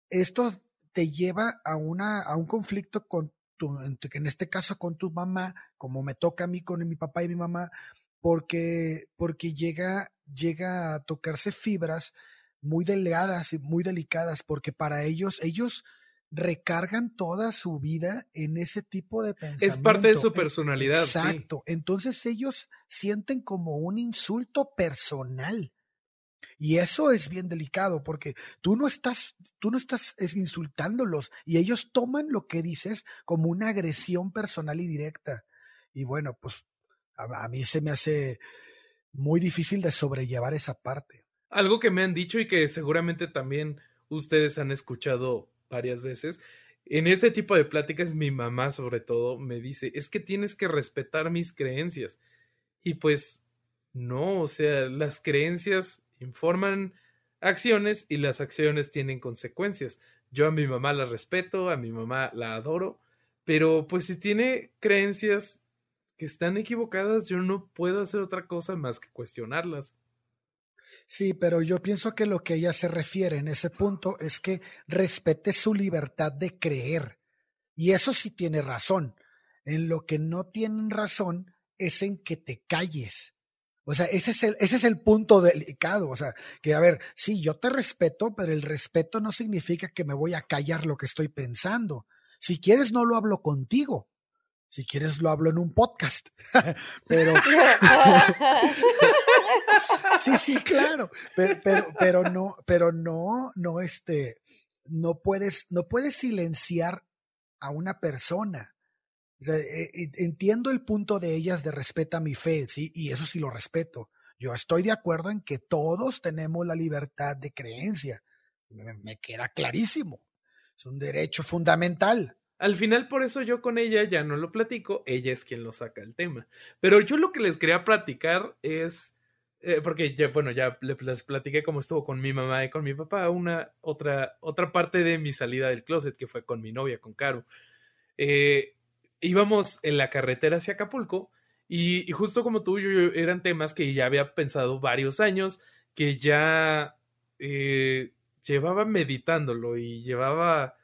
Speaker 1: esto te lleva a, una, a un conflicto con tu, en este caso con tu mamá, como me toca a mí con mi papá y mi mamá, porque, porque llega, llega a tocarse fibras muy delgadas y muy delicadas, porque para ellos, ellos recargan toda su vida en ese tipo de pensamiento.
Speaker 2: Es parte de su personalidad. sí.
Speaker 1: Exacto. Entonces ellos sienten como un insulto personal. Y eso es bien delicado porque tú no estás, tú no estás es, insultándolos y ellos toman lo que dices como una agresión personal y directa. Y bueno, pues a, a mí se me hace muy difícil de sobrellevar esa parte.
Speaker 2: Algo que me han dicho y que seguramente también ustedes han escuchado varias veces. En este tipo de pláticas, mi mamá sobre todo me dice, es que tienes que respetar mis creencias. Y pues no, o sea, las creencias informan acciones y las acciones tienen consecuencias. Yo a mi mamá la respeto, a mi mamá la adoro, pero pues si tiene creencias que están equivocadas, yo no puedo hacer otra cosa más que cuestionarlas.
Speaker 1: Sí, pero yo pienso que lo que ella se refiere en ese punto es que respete su libertad de creer. Y eso sí tiene razón. En lo que no tienen razón es en que te calles. O sea, ese es el, ese es el punto delicado. O sea, que a ver, sí, yo te respeto, pero el respeto no significa que me voy a callar lo que estoy pensando. Si quieres, no lo hablo contigo. Si quieres lo hablo en un podcast. (laughs) pero (laughs) sí, sí, claro. Pero, pero, pero no, pero no, no, este, no puedes, no puedes silenciar a una persona. O sea, e, e, entiendo el punto de ellas de respeta mi fe, sí, y eso sí lo respeto. Yo estoy de acuerdo en que todos tenemos la libertad de creencia. me queda clarísimo. Es un derecho fundamental.
Speaker 2: Al final, por eso yo con ella ya no lo platico, ella es quien lo saca el tema. Pero yo lo que les quería platicar es, eh, porque ya, bueno, ya les platiqué cómo estuvo con mi mamá y con mi papá, una otra, otra parte de mi salida del closet que fue con mi novia, con Caro. Eh, íbamos en la carretera hacia Acapulco y, justo como tú, yo, eran temas que ya había pensado varios años, que ya eh, llevaba meditándolo y llevaba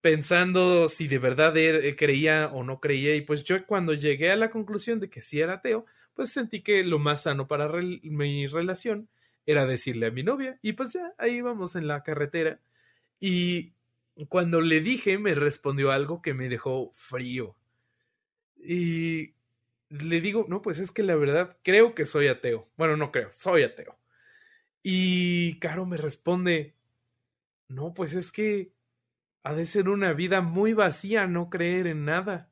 Speaker 2: pensando si de verdad er, creía o no creía. Y pues yo cuando llegué a la conclusión de que sí era ateo, pues sentí que lo más sano para mi relación era decirle a mi novia. Y pues ya ahí vamos en la carretera. Y cuando le dije, me respondió algo que me dejó frío. Y le digo, no, pues es que la verdad creo que soy ateo. Bueno, no creo, soy ateo. Y Caro me responde, no, pues es que ha de ser una vida muy vacía no creer en nada.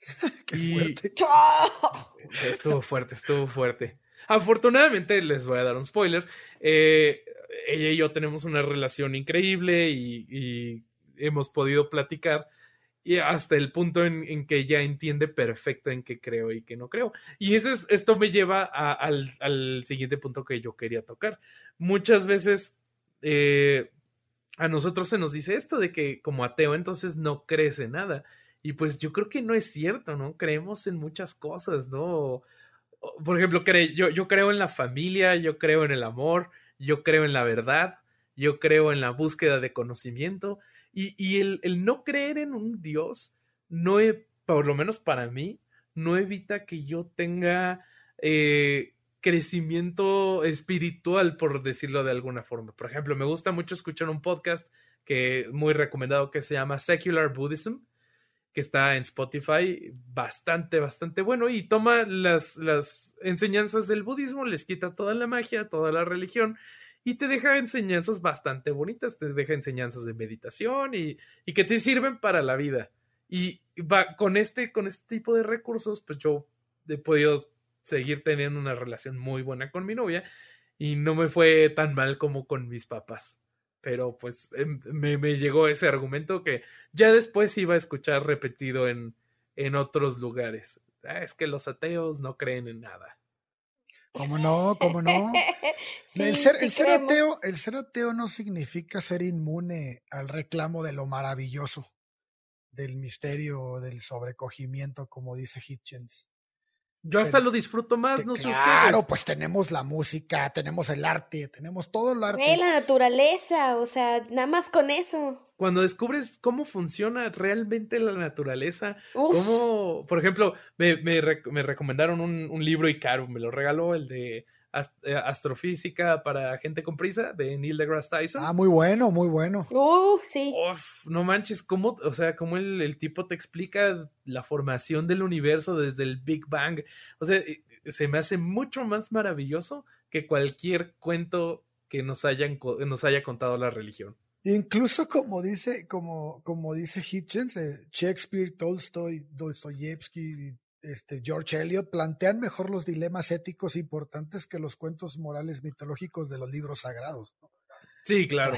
Speaker 2: (laughs)
Speaker 1: Qué fuerte. (laughs)
Speaker 2: Estuvo fuerte, estuvo fuerte. Afortunadamente, les voy a dar un spoiler. Eh, ella y yo tenemos una relación increíble y, hemos podido platicar y hasta el punto en, que ella entiende perfecto en qué creo y qué no creo. Y eso es, esto me lleva al, al, siguiente punto que yo quería tocar. Muchas veces eh, a nosotros se nos dice esto de que como ateo entonces no crees en nada. Y pues yo creo que no es cierto, ¿no? Creemos en muchas cosas, ¿no? Por ejemplo, yo, yo creo en la familia, yo creo en el amor, yo creo en la verdad, yo creo en la búsqueda de conocimiento. Y, y el, el, no creer en un Dios, no, por lo menos para mí, no evita que yo tenga eh, crecimiento espiritual, por decirlo de alguna forma. Por ejemplo, me gusta mucho escuchar un podcast que muy recomendado que se llama Secular Buddhism, que está en Spotify, bastante, bastante bueno y toma las, las enseñanzas del budismo, les quita toda la magia, toda la religión y te deja enseñanzas bastante bonitas, te deja enseñanzas de meditación y, y que te sirven para la vida. Y va, con, este, con este tipo de recursos, pues yo he podido seguir teniendo una relación muy buena con mi novia y no me fue tan mal como con mis papás. Pero pues em, me, llegó ese argumento que ya después iba a escuchar repetido en, en otros lugares. Ah, es que los ateos no creen en nada.
Speaker 1: ¿Cómo no? ¿Cómo no? (laughs) el, ser, el, ser ateo, el ser ateo no significa ser inmune al reclamo de lo maravilloso, del misterio, del sobrecogimiento, como dice Hitchens.
Speaker 2: Yo hasta lo disfruto más, no sé ustedes.
Speaker 1: Claro, pues tenemos la música, tenemos el arte, tenemos todo el arte.
Speaker 4: la naturaleza, o sea, nada más con eso.
Speaker 2: Cuando descubres cómo funciona realmente la naturaleza, cómo, por ejemplo, me, me, me recomendaron un, un, libro y caro, me lo regaló el de astrofísica para gente con prisa de Neil deGrasse Tyson.
Speaker 1: Ah, muy bueno, muy bueno.
Speaker 4: Uh, sí.
Speaker 2: no manches, cómo, o sea, cómo el, tipo te explica la formación del universo desde el Big Bang. O sea, eh, se me hace mucho más maravilloso que cualquier cuento que nos, hayan, nos haya contado la religión.
Speaker 1: Incluso como dice, como, como dice Hitchens, eh, Shakespeare, Tolstoy, Dostoyevsky, este, George Eliot plantean mejor los dilemas éticos importantes que los cuentos morales mitológicos de los libros sagrados.
Speaker 2: Sí, claro.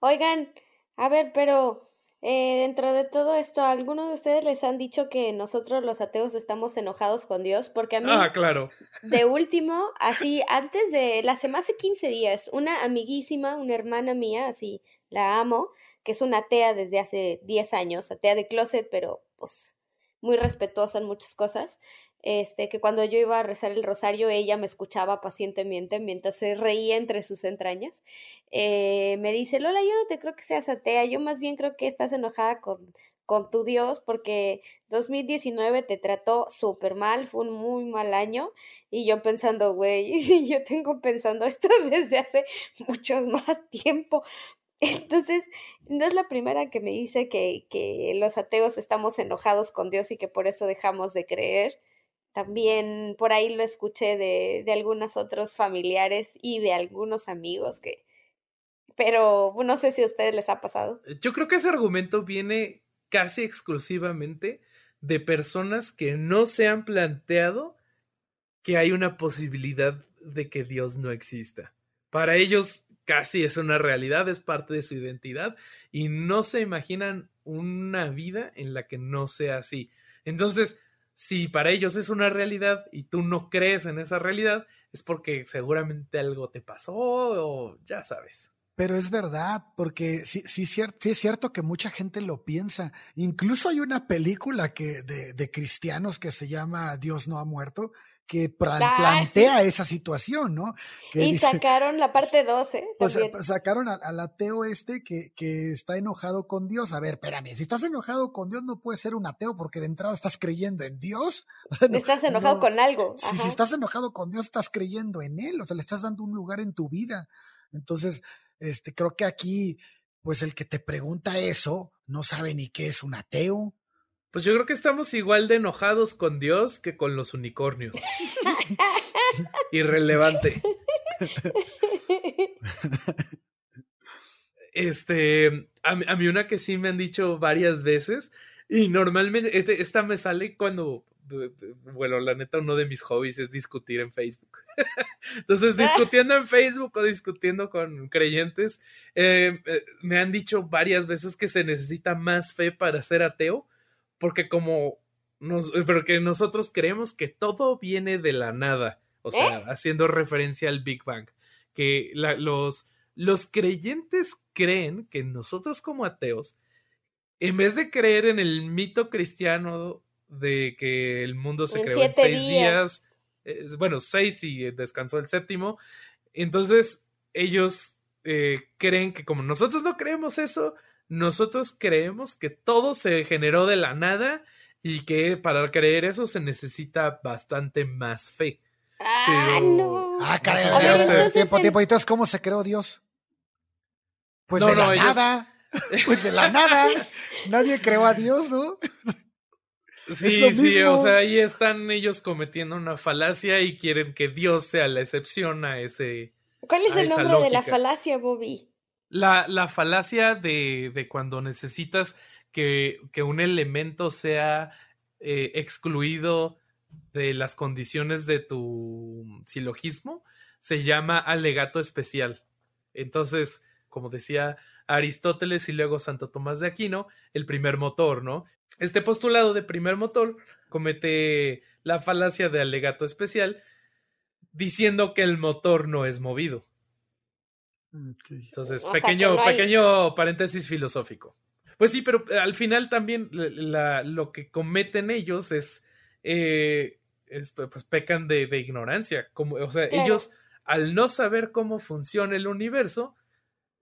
Speaker 4: Oigan, a ver, pero eh, dentro de todo esto, ¿alguno de ustedes les han dicho que nosotros los ateos estamos enojados con Dios? Porque a mí,
Speaker 2: ah, claro.
Speaker 4: de último, así, antes de, la semana hace 15 días, una amiguísima, una hermana mía, así, la amo, que es una atea desde hace 10 años, atea de closet, pero pues muy respetuosa en muchas cosas, este, que cuando yo iba a rezar el rosario, ella me escuchaba pacientemente mientras se reía entre sus entrañas. Eh, me dice, Lola, yo no te creo que seas atea, yo más bien creo que estás enojada con, con tu Dios porque 2019 te trató súper mal, fue un muy mal año y yo pensando, güey, (laughs) yo tengo pensando esto (laughs) desde hace mucho más tiempo, Entonces, no es la primera que me dice que, que los ateos estamos enojados con Dios y que por eso dejamos de creer. También por ahí lo escuché de, de algunos otros familiares y de algunos amigos que, pero no sé si a ustedes les ha pasado.
Speaker 2: Yo creo que ese argumento viene casi exclusivamente de personas que no se han planteado que hay una posibilidad de que Dios no exista. Para ellos casi es una realidad, es parte de su identidad y no se imaginan una vida en la que no sea así. Entonces, si para ellos es una realidad y tú no crees en esa realidad, es porque seguramente algo te pasó o ya sabes.
Speaker 1: Pero es verdad, porque sí, sí, es cierto que mucha gente lo piensa. Incluso hay una película que, de cristianos que se llama Dios no ha muerto, que ah, plantea esa situación, ¿no?
Speaker 4: y sacaron la parte 12. ¿eh?
Speaker 1: Pues, pues sacaron al, ateo este que, que, está enojado con Dios. A ver, espérame, si estás enojado con Dios no puedes ser un ateo porque de entrada estás creyendo en Dios. (laughs)
Speaker 4: estás enojado con algo.
Speaker 1: Si, si estás enojado con Dios estás creyendo en Él, o sea, le estás dando un lugar en tu vida. Entonces, este, creo que aquí, pues el que te pregunta eso no sabe ni qué es un ateo.
Speaker 2: Pues yo creo que estamos igual de enojados con Dios que con los unicornios. Irrelevante. Este, a, mí una que sí me han dicho varias veces y normalmente este, esta me sale cuando bueno, la neta, uno de mis hobbies es discutir en Facebook. (laughs) Entonces, discutiendo en Facebook o discutiendo con creyentes, eh, eh, me han dicho varias veces que se necesita más fe para ser ateo, porque como nos, porque nosotros creemos que todo viene de la nada, o sea, ¿Eh? haciendo referencia al Big Bang, que los, los creyentes creen que nosotros como ateos, en vez de creer en el mito cristiano de que el mundo se creó en seis días. bueno, seis y descansó el séptimo. Entonces, ellos eh, creen que como nosotros no creemos eso, nosotros creemos que todo se generó de la nada y que para creer eso se necesita bastante más fe.
Speaker 4: Ah, no.
Speaker 1: Ah, caray, tiempo, tiempo. Entonces, ¿cómo se creó Dios? Pues de la nada. (laughs) Pues de la nada. Nadie creó a Dios, ¿no?
Speaker 2: Sí, sí, o sea, ahí están ellos cometiendo una falacia y quieren que Dios sea la excepción a ese.
Speaker 4: ¿Cuál es el nombre de la falacia, Bobby?
Speaker 2: La, la falacia de, cuando necesitas que, que, un elemento sea eh, excluido de las condiciones de tu silogismo se llama alegato especial. Entonces, como decía Aristóteles y luego Santo Tomás de Aquino, el primer motor, ¿no? Este postulado de primer motor comete la falacia de alegato especial diciendo que el motor no es movido. Entonces, pequeño, pequeño paréntesis filosófico. Pues sí, pero eh, al final también lo que cometen ellos es, eh, pues pecan de, ignorancia. Como, o sea, ellos al no saber cómo funciona el universo,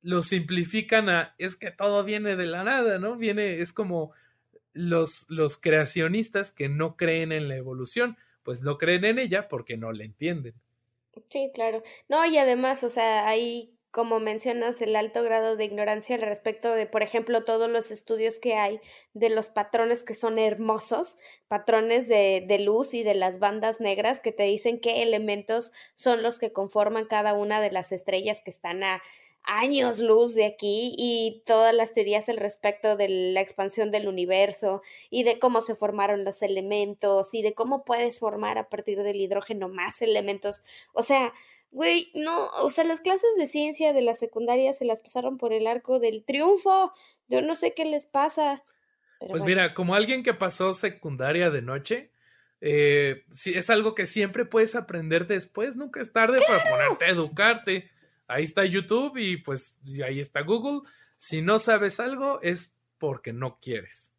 Speaker 2: lo simplifican a es que todo viene de la nada, ¿no? Viene, es como los, los creacionistas que no creen en la evolución, pues no creen en ella porque no la entienden.
Speaker 4: Sí, claro. No, y además, o sea, hay, como mencionas, el alto grado de ignorancia al respecto de, por ejemplo, todos los estudios que hay de los patrones que son hermosos, patrones de, de luz y de las bandas negras que te dicen qué elementos son los que conforman cada una de las estrellas que están a años luz de aquí y todas las teorías al respecto de la expansión del universo y de cómo se formaron los elementos y de cómo puedes formar a partir del hidrógeno más elementos. O sea, güey, no, o sea, las clases de ciencia de la secundaria se las pasaron por el arco del triunfo. Yo no sé qué les pasa.
Speaker 2: pues mira, como alguien que pasó secundaria de noche, eh, es algo que siempre puedes aprender después, nunca es tarde para ponerte a educarte ahí está YouTube y pues ahí está Google. Si no sabes algo es porque no quieres.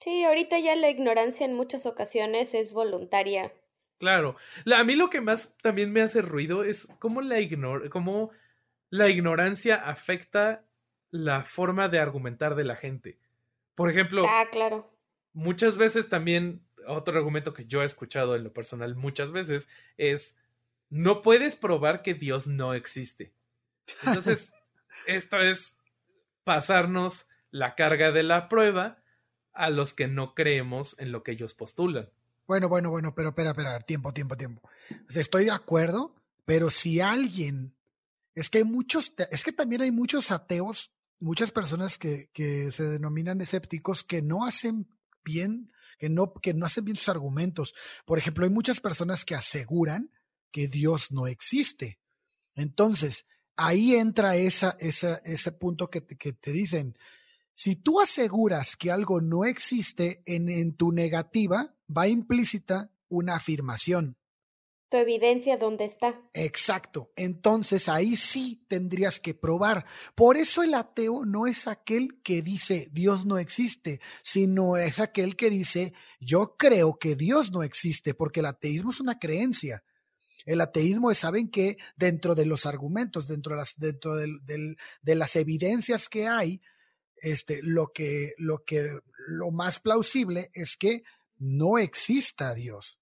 Speaker 4: Sí, ahorita ya la ignorancia en muchas ocasiones es voluntaria.
Speaker 2: Claro. a mí lo que más también me hace ruido es cómo la, ignor cómo la ignorancia afecta la forma de argumentar de la gente. Por ejemplo,
Speaker 4: ah, claro.
Speaker 2: muchas veces también, otro argumento que yo he escuchado en lo personal muchas veces es no puedes probar que Dios no existe. Entonces, (laughs) esto es pasarnos la carga de la prueba a los que no creemos en lo que ellos postulan.
Speaker 1: Bueno, bueno, bueno, pero espera, espera, tiempo, tiempo, tiempo. estoy de acuerdo, pero si alguien, es que hay muchos, es que también hay muchos ateos, muchas personas que, que se denominan escépticos que no hacen bien, que no, que no hacen bien sus argumentos. Por ejemplo, hay muchas personas que aseguran que Dios no existe. Entonces, ahí entra esa, esa, ese punto que, que te dicen, si tú aseguras que algo no existe, en, en tu negativa va implícita una afirmación.
Speaker 4: Tu evidencia dónde está.
Speaker 1: Exacto. Entonces ahí sí tendrías que probar. Por eso el ateo no es aquel que dice Dios no existe, sino es aquel que dice yo creo que Dios no existe, porque el ateísmo es una creencia. El ateísmo es, saben que dentro de los argumentos, dentro de las, dentro de las evidencias que hay, este, lo que, lo que, lo más plausible es que no exista Dios.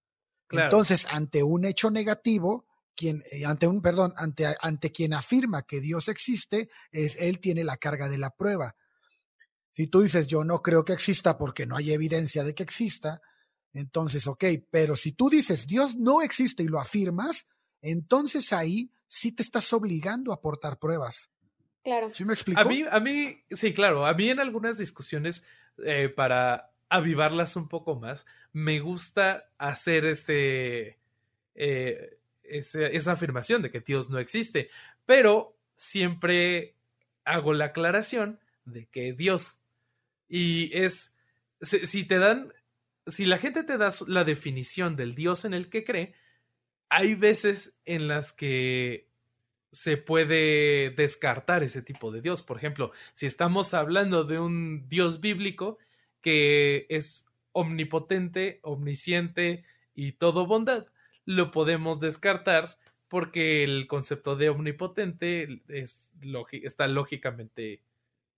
Speaker 1: Entonces, ante un hecho negativo, quien, eh, ante un, perdón, ante, ante quien afirma que Dios existe, es, él tiene la carga de la prueba. Si tú dices, yo no creo que exista porque no hay evidencia de que exista, entonces, ok, pero si tú dices, Dios no existe y lo afirmas, entonces ahí sí te estás obligando a aportar pruebas.
Speaker 4: Claro.
Speaker 1: ¿Sí me explico?
Speaker 2: A mí, a mí, sí, claro, a mí en algunas discusiones, eh, para avivarlas un poco más, me gusta hacer este, eh, esa afirmación de que Dios no existe, pero siempre hago la aclaración de que Dios, y es, si te dan, si la gente te da la definición del Dios en el que cree, hay veces en las que se puede descartar ese tipo de Dios. Por ejemplo, si estamos hablando de un Dios bíblico que es omnipotente, omnisciente y todo bondad, lo podemos descartar porque el concepto de omnipotente es está lógicamente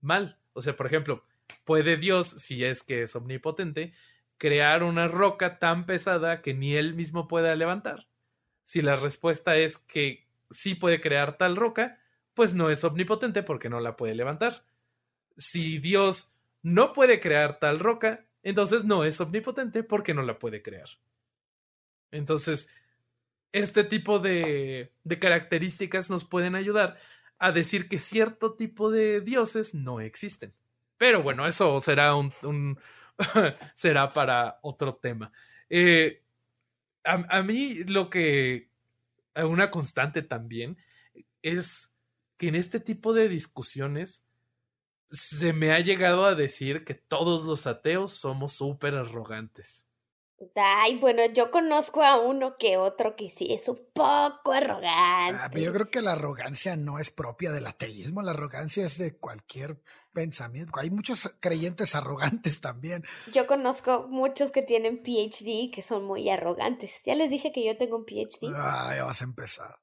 Speaker 2: mal. O sea, por ejemplo, ¿puede Dios, si es que es omnipotente, crear una roca tan pesada que ni él mismo pueda levantar? Si la respuesta es que sí puede crear tal roca, pues no es omnipotente porque no la puede levantar. Si Dios no puede crear tal roca, entonces no es omnipotente porque no la puede crear. Entonces, este tipo de, de características nos pueden ayudar a decir que cierto tipo de dioses no existen. Pero bueno, eso será un, (laughs) será para otro tema. Eh, a, mí lo que una constante también es que en este tipo de discusiones se me ha llegado a decir que todos los ateos somos súper arrogantes.
Speaker 4: Ay, bueno, yo conozco a uno que otro que sí es un poco arrogante. Ah,
Speaker 1: pero yo creo que la arrogancia no es propia del ateísmo, la arrogancia es de cualquier pensamiento. Hay muchos creyentes arrogantes también.
Speaker 4: Yo conozco muchos que tienen PhD que son muy arrogantes. Ya les dije que yo tengo un PhD.
Speaker 1: Ah, ya vas a empezar.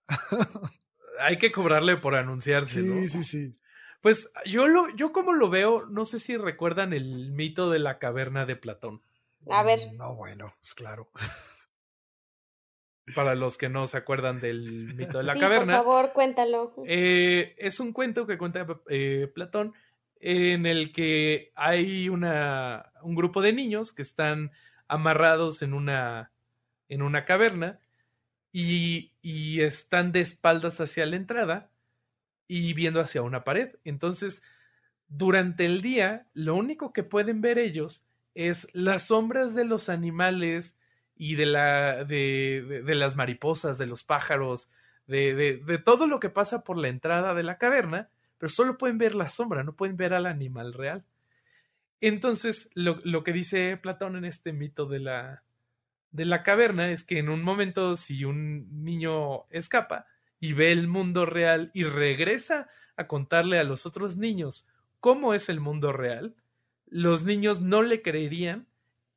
Speaker 2: Hay que cobrarle por anunciarse,
Speaker 1: sí, Sí, sí,
Speaker 2: Pues yo lo, yo como lo veo, no sé si recuerdan el mito de la caverna de Platón.
Speaker 4: A ver.
Speaker 1: Mm, no, bueno, pues claro. (laughs)
Speaker 2: Para los que no se acuerdan del mito de la caverna.
Speaker 4: Por favor, cuéntalo.
Speaker 2: Eh, es un cuento que cuenta eh, Platón en el que hay una, un grupo de niños que están amarrados en una, en una caverna y, y están de espaldas hacia la entrada y viendo hacia una pared. Entonces, durante el día, lo único que pueden ver ellos es las sombras de los animales y de, la, de, de, las mariposas, de los pájaros, de, de, todo lo que pasa por la entrada de la caverna, pero solo pueden ver la sombra, no pueden ver al animal real. Entonces, lo, lo que dice Platón en este mito de la, de la caverna es que en un momento, si un niño escapa y ve el mundo real y regresa a contarle a los otros niños cómo es el mundo real, los niños no le creerían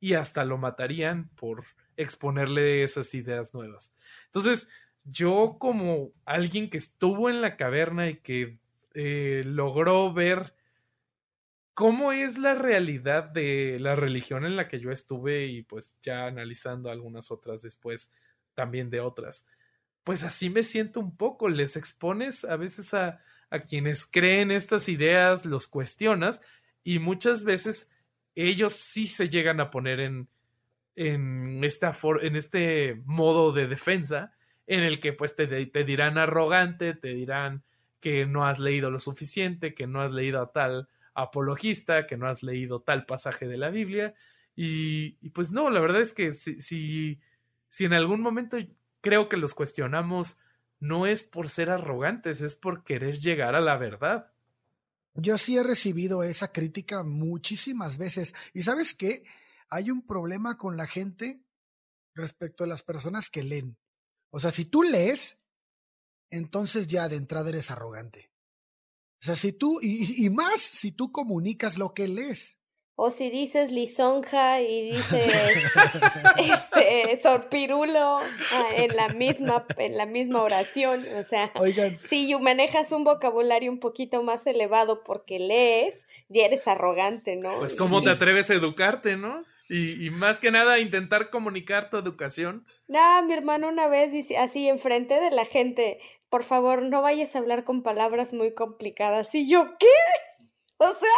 Speaker 2: y hasta lo matarían por exponerle esas ideas nuevas. Entonces, yo como alguien que estuvo en la caverna y que eh, logró ver cómo es la realidad de la religión en la que yo estuve y pues ya analizando algunas otras después también de otras, pues así me siento un poco, les expones a veces a, a quienes creen estas ideas, los cuestionas y muchas veces ellos sí se llegan a poner en, en, esta en este modo de defensa en el que pues te, te dirán arrogante, te dirán que no has leído lo suficiente, que no has leído a tal apologista, que no has leído tal pasaje de la Biblia. Y, pues no, la verdad es que si, si, si, en algún momento creo que los cuestionamos, no es por ser arrogantes, es por querer llegar a la verdad.
Speaker 1: Yo sí he recibido esa crítica muchísimas veces. Y sabes qué? Hay un problema con la gente respecto a las personas que leen. O sea, si tú lees, entonces ya de entrada eres arrogante. O sea, si tú, y, más si tú comunicas lo que lees.
Speaker 4: O si dices lisonja y dices (laughs) este sorpirulo ah, en la misma, en la misma oración. O sea, si manejas un vocabulario un poquito más elevado porque lees, ya eres arrogante, ¿no?
Speaker 2: Pues cómo te atreves a educarte, ¿no? Y, más que nada intentar comunicar tu educación.
Speaker 4: No, mi hermano una vez dice así enfrente de la gente, por favor, no vayas a hablar con palabras muy complicadas. Y yo, ¿qué? (laughs) O sea,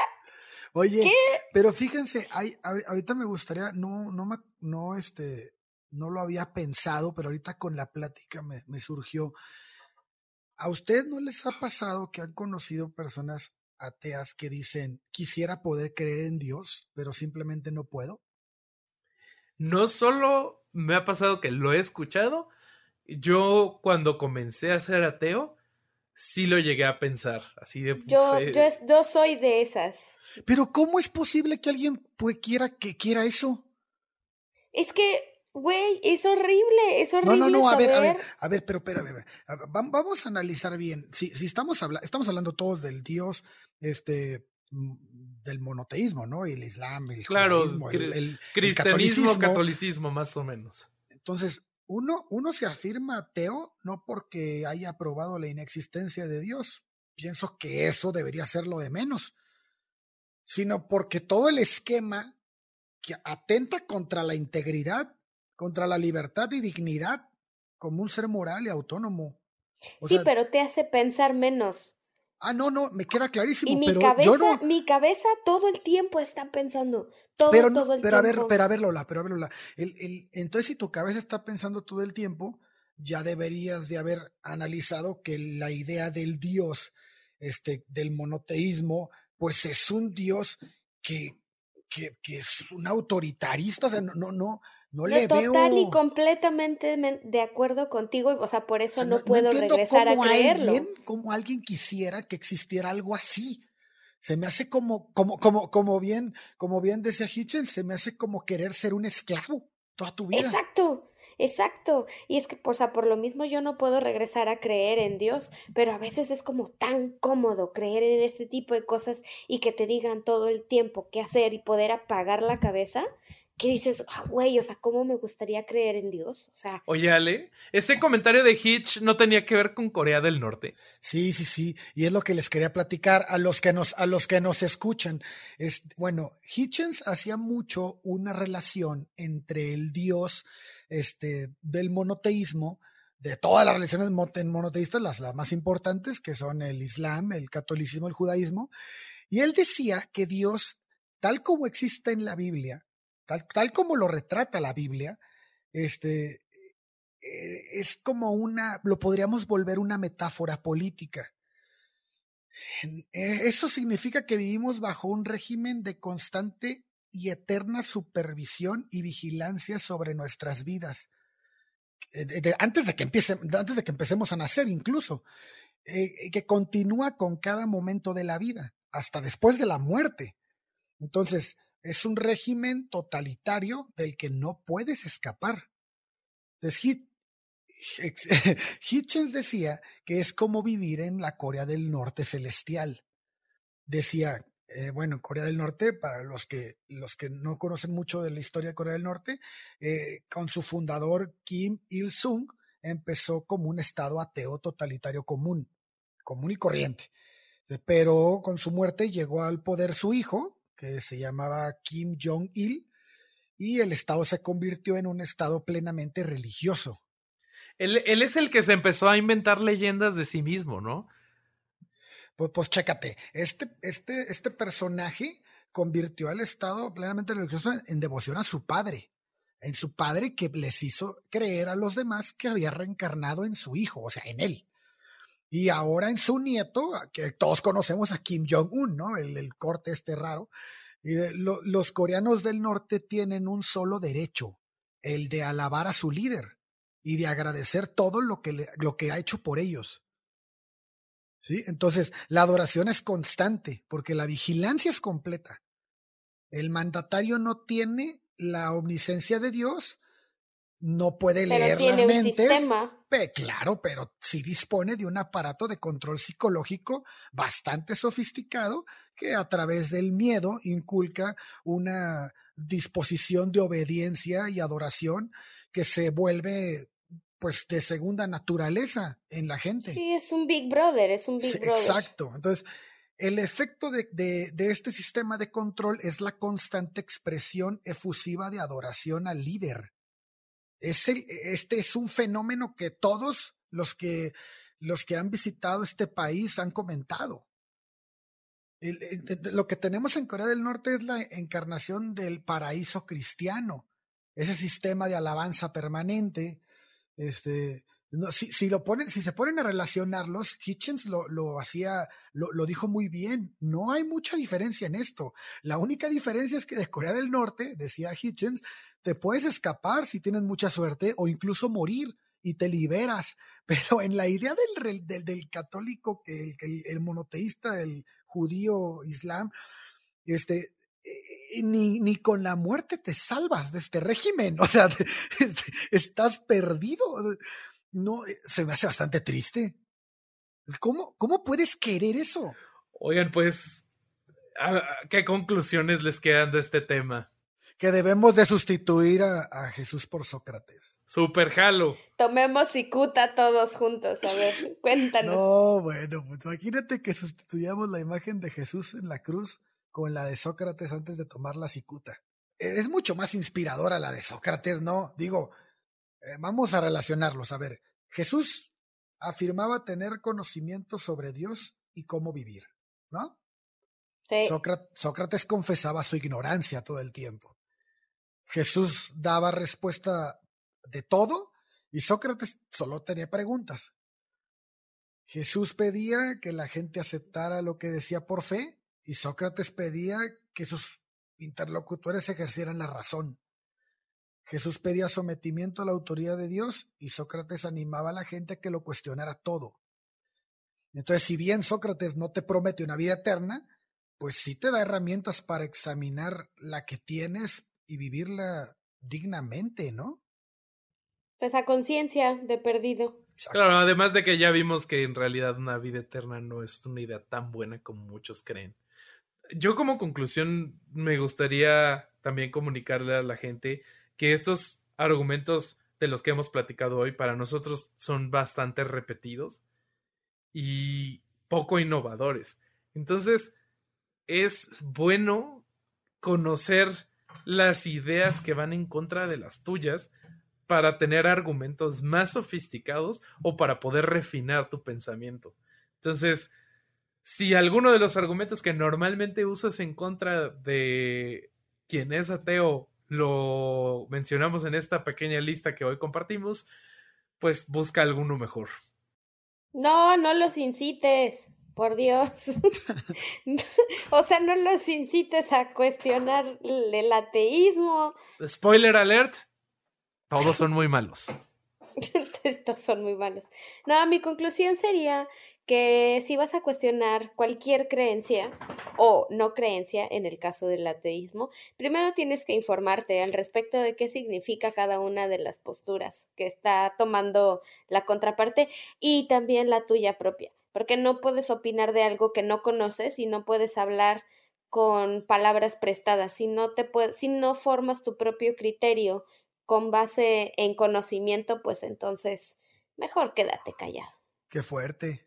Speaker 1: Oye, pero fíjense, hay, ahorita me gustaría, no, no, no, este, no lo había pensado, pero ahorita con la plática me, me surgió. ¿A usted no les ha pasado que han conocido personas ateas que dicen, quisiera poder creer en Dios, pero simplemente no puedo?
Speaker 2: no solo me ha pasado que lo he escuchado, yo cuando comencé a ser ateo, sí lo llegué a pensar, así de...
Speaker 4: Yo, yo, soy de esas.
Speaker 1: Pero ¿cómo es posible que alguien pues, quiera, que quiera eso?
Speaker 4: Es que, güey, es horrible, es horrible. No, no, no,
Speaker 1: a ver, a ver, a ver, pero, ver, vamos a analizar bien. Si, si estamos, hablando, estamos hablando todos del Dios, este, del monoteísmo, ¿no? El Islam, el
Speaker 2: claro, el, cristianismo, catolicismo, más o menos.
Speaker 1: Entonces, uno, uno se afirma ateo no porque haya probado la inexistencia de Dios. Pienso que eso debería ser lo de menos, sino porque todo el esquema que atenta contra la integridad, contra la libertad y dignidad como un ser moral y autónomo.
Speaker 4: sí, pero te hace pensar menos.
Speaker 1: Ah, no, no, me queda clarísimo.
Speaker 4: Y mi
Speaker 1: pero
Speaker 4: cabeza,
Speaker 1: yo no...
Speaker 4: mi cabeza todo el tiempo está pensando. Todo,
Speaker 1: pero
Speaker 4: todo el
Speaker 1: pero
Speaker 4: tiempo.
Speaker 1: a ver, pero a ver, Lola, pero a ver, Lola. El, el, entonces, si tu cabeza está pensando todo el tiempo, ya deberías de haber analizado que la idea del Dios, este, del monoteísmo, pues es un Dios que, que, que es un autoritarista, o sea, no, no, no, no le
Speaker 4: total y completamente de acuerdo contigo, o sea, por eso no, puedo regresar a creerlo.
Speaker 1: Alguien, como alguien quisiera que existiera algo así. Se me hace como, como, como, como bien, como bien decía Hitchens, se me hace como querer ser un esclavo toda tu vida.
Speaker 4: Exacto, exacto. Y es que, o sea, por lo mismo yo no puedo regresar a creer en Dios, pero a veces es como tan cómodo creer en este tipo de cosas y que te digan todo el tiempo qué hacer y poder apagar la cabeza que dices, ah, güey, o sea, ¿cómo me gustaría creer en Dios? O sea.
Speaker 2: Oye, Ale, ese comentario de Hitch no tenía que ver con Corea del Norte.
Speaker 1: Sí, sí, sí. Y es lo que les quería platicar a los que nos, a los que nos escuchan. Es, bueno, Hitchens hacía mucho una relación entre el Dios este, del monoteísmo, de todas las religiones monoteístas, las, las más importantes, que son el Islam, el catolicismo, el judaísmo. Y él decía que Dios, tal como existe en la Biblia, tal, como lo retrata la Biblia, este, eh, es como una, lo podríamos volver una metáfora política. Eh, eso significa que vivimos bajo un régimen de constante y eterna supervisión y vigilancia sobre nuestras vidas. Eh, antes, de que empiece, antes de que empecemos a nacer incluso, que continúa con cada momento de la vida, hasta después de la muerte. Entonces, es un régimen totalitario del que no puedes escapar. Entonces, (laughs) Hitchens decía que es como vivir en la Corea del Norte celestial. Decía, eh, bueno, Corea del Norte, para los que, los que no conocen mucho de la historia de Corea del Norte, eh, con su fundador Kim Il-sung, empezó como un estado ateo totalitario común, común y corriente. Pero con su muerte llegó al poder su hijo, que se llamaba Kim Jong-il, y el Estado se convirtió en un Estado plenamente religioso.
Speaker 2: Él, es el que se empezó a inventar leyendas de sí mismo, ¿no?
Speaker 1: Pues, pues chécate, este, este, este personaje convirtió al Estado plenamente religioso en devoción a su padre, en su padre que les hizo creer a los demás que había reencarnado en su hijo, o sea, en él. Y ahora en su nieto, que todos conocemos a Kim Jong-un, ¿no? El, corte este raro. Y los coreanos del norte tienen un solo derecho, el de alabar a su líder y de agradecer todo lo que, lo que ha hecho por ellos. Entonces, la adoración es constante porque la vigilancia es completa. El mandatario no tiene la omnisciencia de Dios, no puede leer las mentes. claro, pero sí dispone de un aparato de control psicológico bastante sofisticado que a través del miedo inculca una disposición de obediencia y adoración que se vuelve pues de segunda naturaleza en la gente.
Speaker 4: Sí, es un Big Brother, es un Big Brother.
Speaker 1: Exacto. Entonces, el efecto de, de, este sistema de control es la constante expresión efusiva de adoración al líder. Es este es un fenómeno que todos los que, los que han visitado este país han comentado. lo que tenemos en Corea del Norte es la encarnación del paraíso cristiano, ese sistema de alabanza permanente, este, si, lo ponen, si se ponen a relacionarlos, Hitchens lo, lo hacía, lo, lo, dijo muy bien. No hay mucha diferencia en esto. La única diferencia es que de Corea del Norte, decía Hitchens, te puedes escapar si tienes mucha suerte o incluso morir y te liberas. (laughs) Pero en la idea del, del, católico, el, el, el, monoteísta, el judío, islam, este, eh, ni, ni, con la muerte te salvas de este régimen, (laughs) o sea, (laughs) este, estás perdido. No, eh, se me hace bastante triste. ¿Cómo, cómo puedes querer eso?
Speaker 2: Oigan, pues, ¿qué conclusiones les quedan de este tema?
Speaker 1: Que debemos de sustituir a, a Jesús por Sócrates.
Speaker 2: Super jalo.
Speaker 4: Tomemos cicuta todos juntos, a ver, (laughs) cuéntanos.
Speaker 1: No, bueno, pues imagínate que sustituyamos la imagen de Jesús en la cruz con la de Sócrates antes de tomar la cicuta. E, es mucho más inspiradora la de Sócrates, ¿no? Digo, eh, vamos a relacionarlos. A ver, Jesús afirmaba tener conocimiento sobre Dios y cómo vivir, ¿no?
Speaker 4: Sí.
Speaker 1: Sócrates confesaba su ignorancia todo el tiempo. Jesús daba respuesta de todo y Sócrates solo tenía preguntas. Jesús pedía que la gente aceptara lo que decía por fe y Sócrates pedía que sus interlocutores ejercieran la razón. Jesús pedía sometimiento a la autoridad de Dios y Sócrates animaba a la gente a que lo cuestionara todo. Entonces, si bien Sócrates no te promete una vida eterna, pues sí te da herramientas para examinar la que tienes y vivirla dignamente, ¿no?
Speaker 4: Pues a conciencia de perdido.
Speaker 2: Claro, además de que ya vimos que en realidad una vida eterna no es una idea tan buena como muchos creen yo como conclusión me gustaría también comunicarle a la gente que estos argumentos de los que hemos platicado hoy para nosotros son bastante repetidos y poco innovadores. Entonces, es bueno conocer las ideas que van en contra de las tuyas para tener argumentos más sofisticados o para poder refinar tu pensamiento. Entonces, si alguno de los argumentos que normalmente usas en contra de quien es ateo lo mencionamos en esta pequeña lista que hoy compartimos, pues busca alguno mejor.
Speaker 4: No, no los incites, por Dios. (laughs) o sea, no los incites a cuestionar el ateísmo.
Speaker 2: Spoiler alert, todos son muy malos. (laughs)
Speaker 4: Estos son muy malos. No, mi conclusión sería que si vas a cuestionar cualquier creencia o no creencia en el caso del ateísmo, primero tienes que informarte al respecto de qué significa cada una de las posturas que está tomando la contraparte y también la tuya propia, porque no puedes opinar de algo que no conoces y no puedes hablar con palabras prestadas, si no te si no formas tu propio criterio con base en conocimiento, pues entonces mejor quédate callado.
Speaker 1: Qué fuerte.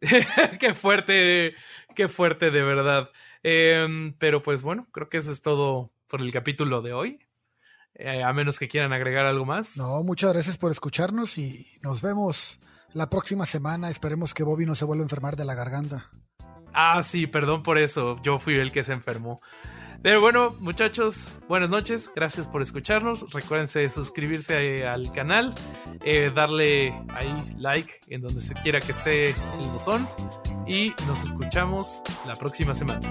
Speaker 1: (laughs)
Speaker 2: qué fuerte, qué fuerte de verdad. Em, pero pues bueno, creo que eso es todo por el capítulo de hoy. Eh, a menos que quieran agregar algo más.
Speaker 1: No, muchas gracias por escucharnos y nos vemos la próxima semana. Esperemos que Bobby no se vuelva a enfermar de la garganta.
Speaker 2: Ah, sí, perdón por eso. Yo fui el que se enfermó. Pero bueno, muchachos, buenas noches. Gracias por escucharnos. Recuérdense suscribirse al canal, eh, darle ahí like en donde se quiera que esté el botón. Y nos escuchamos la próxima semana.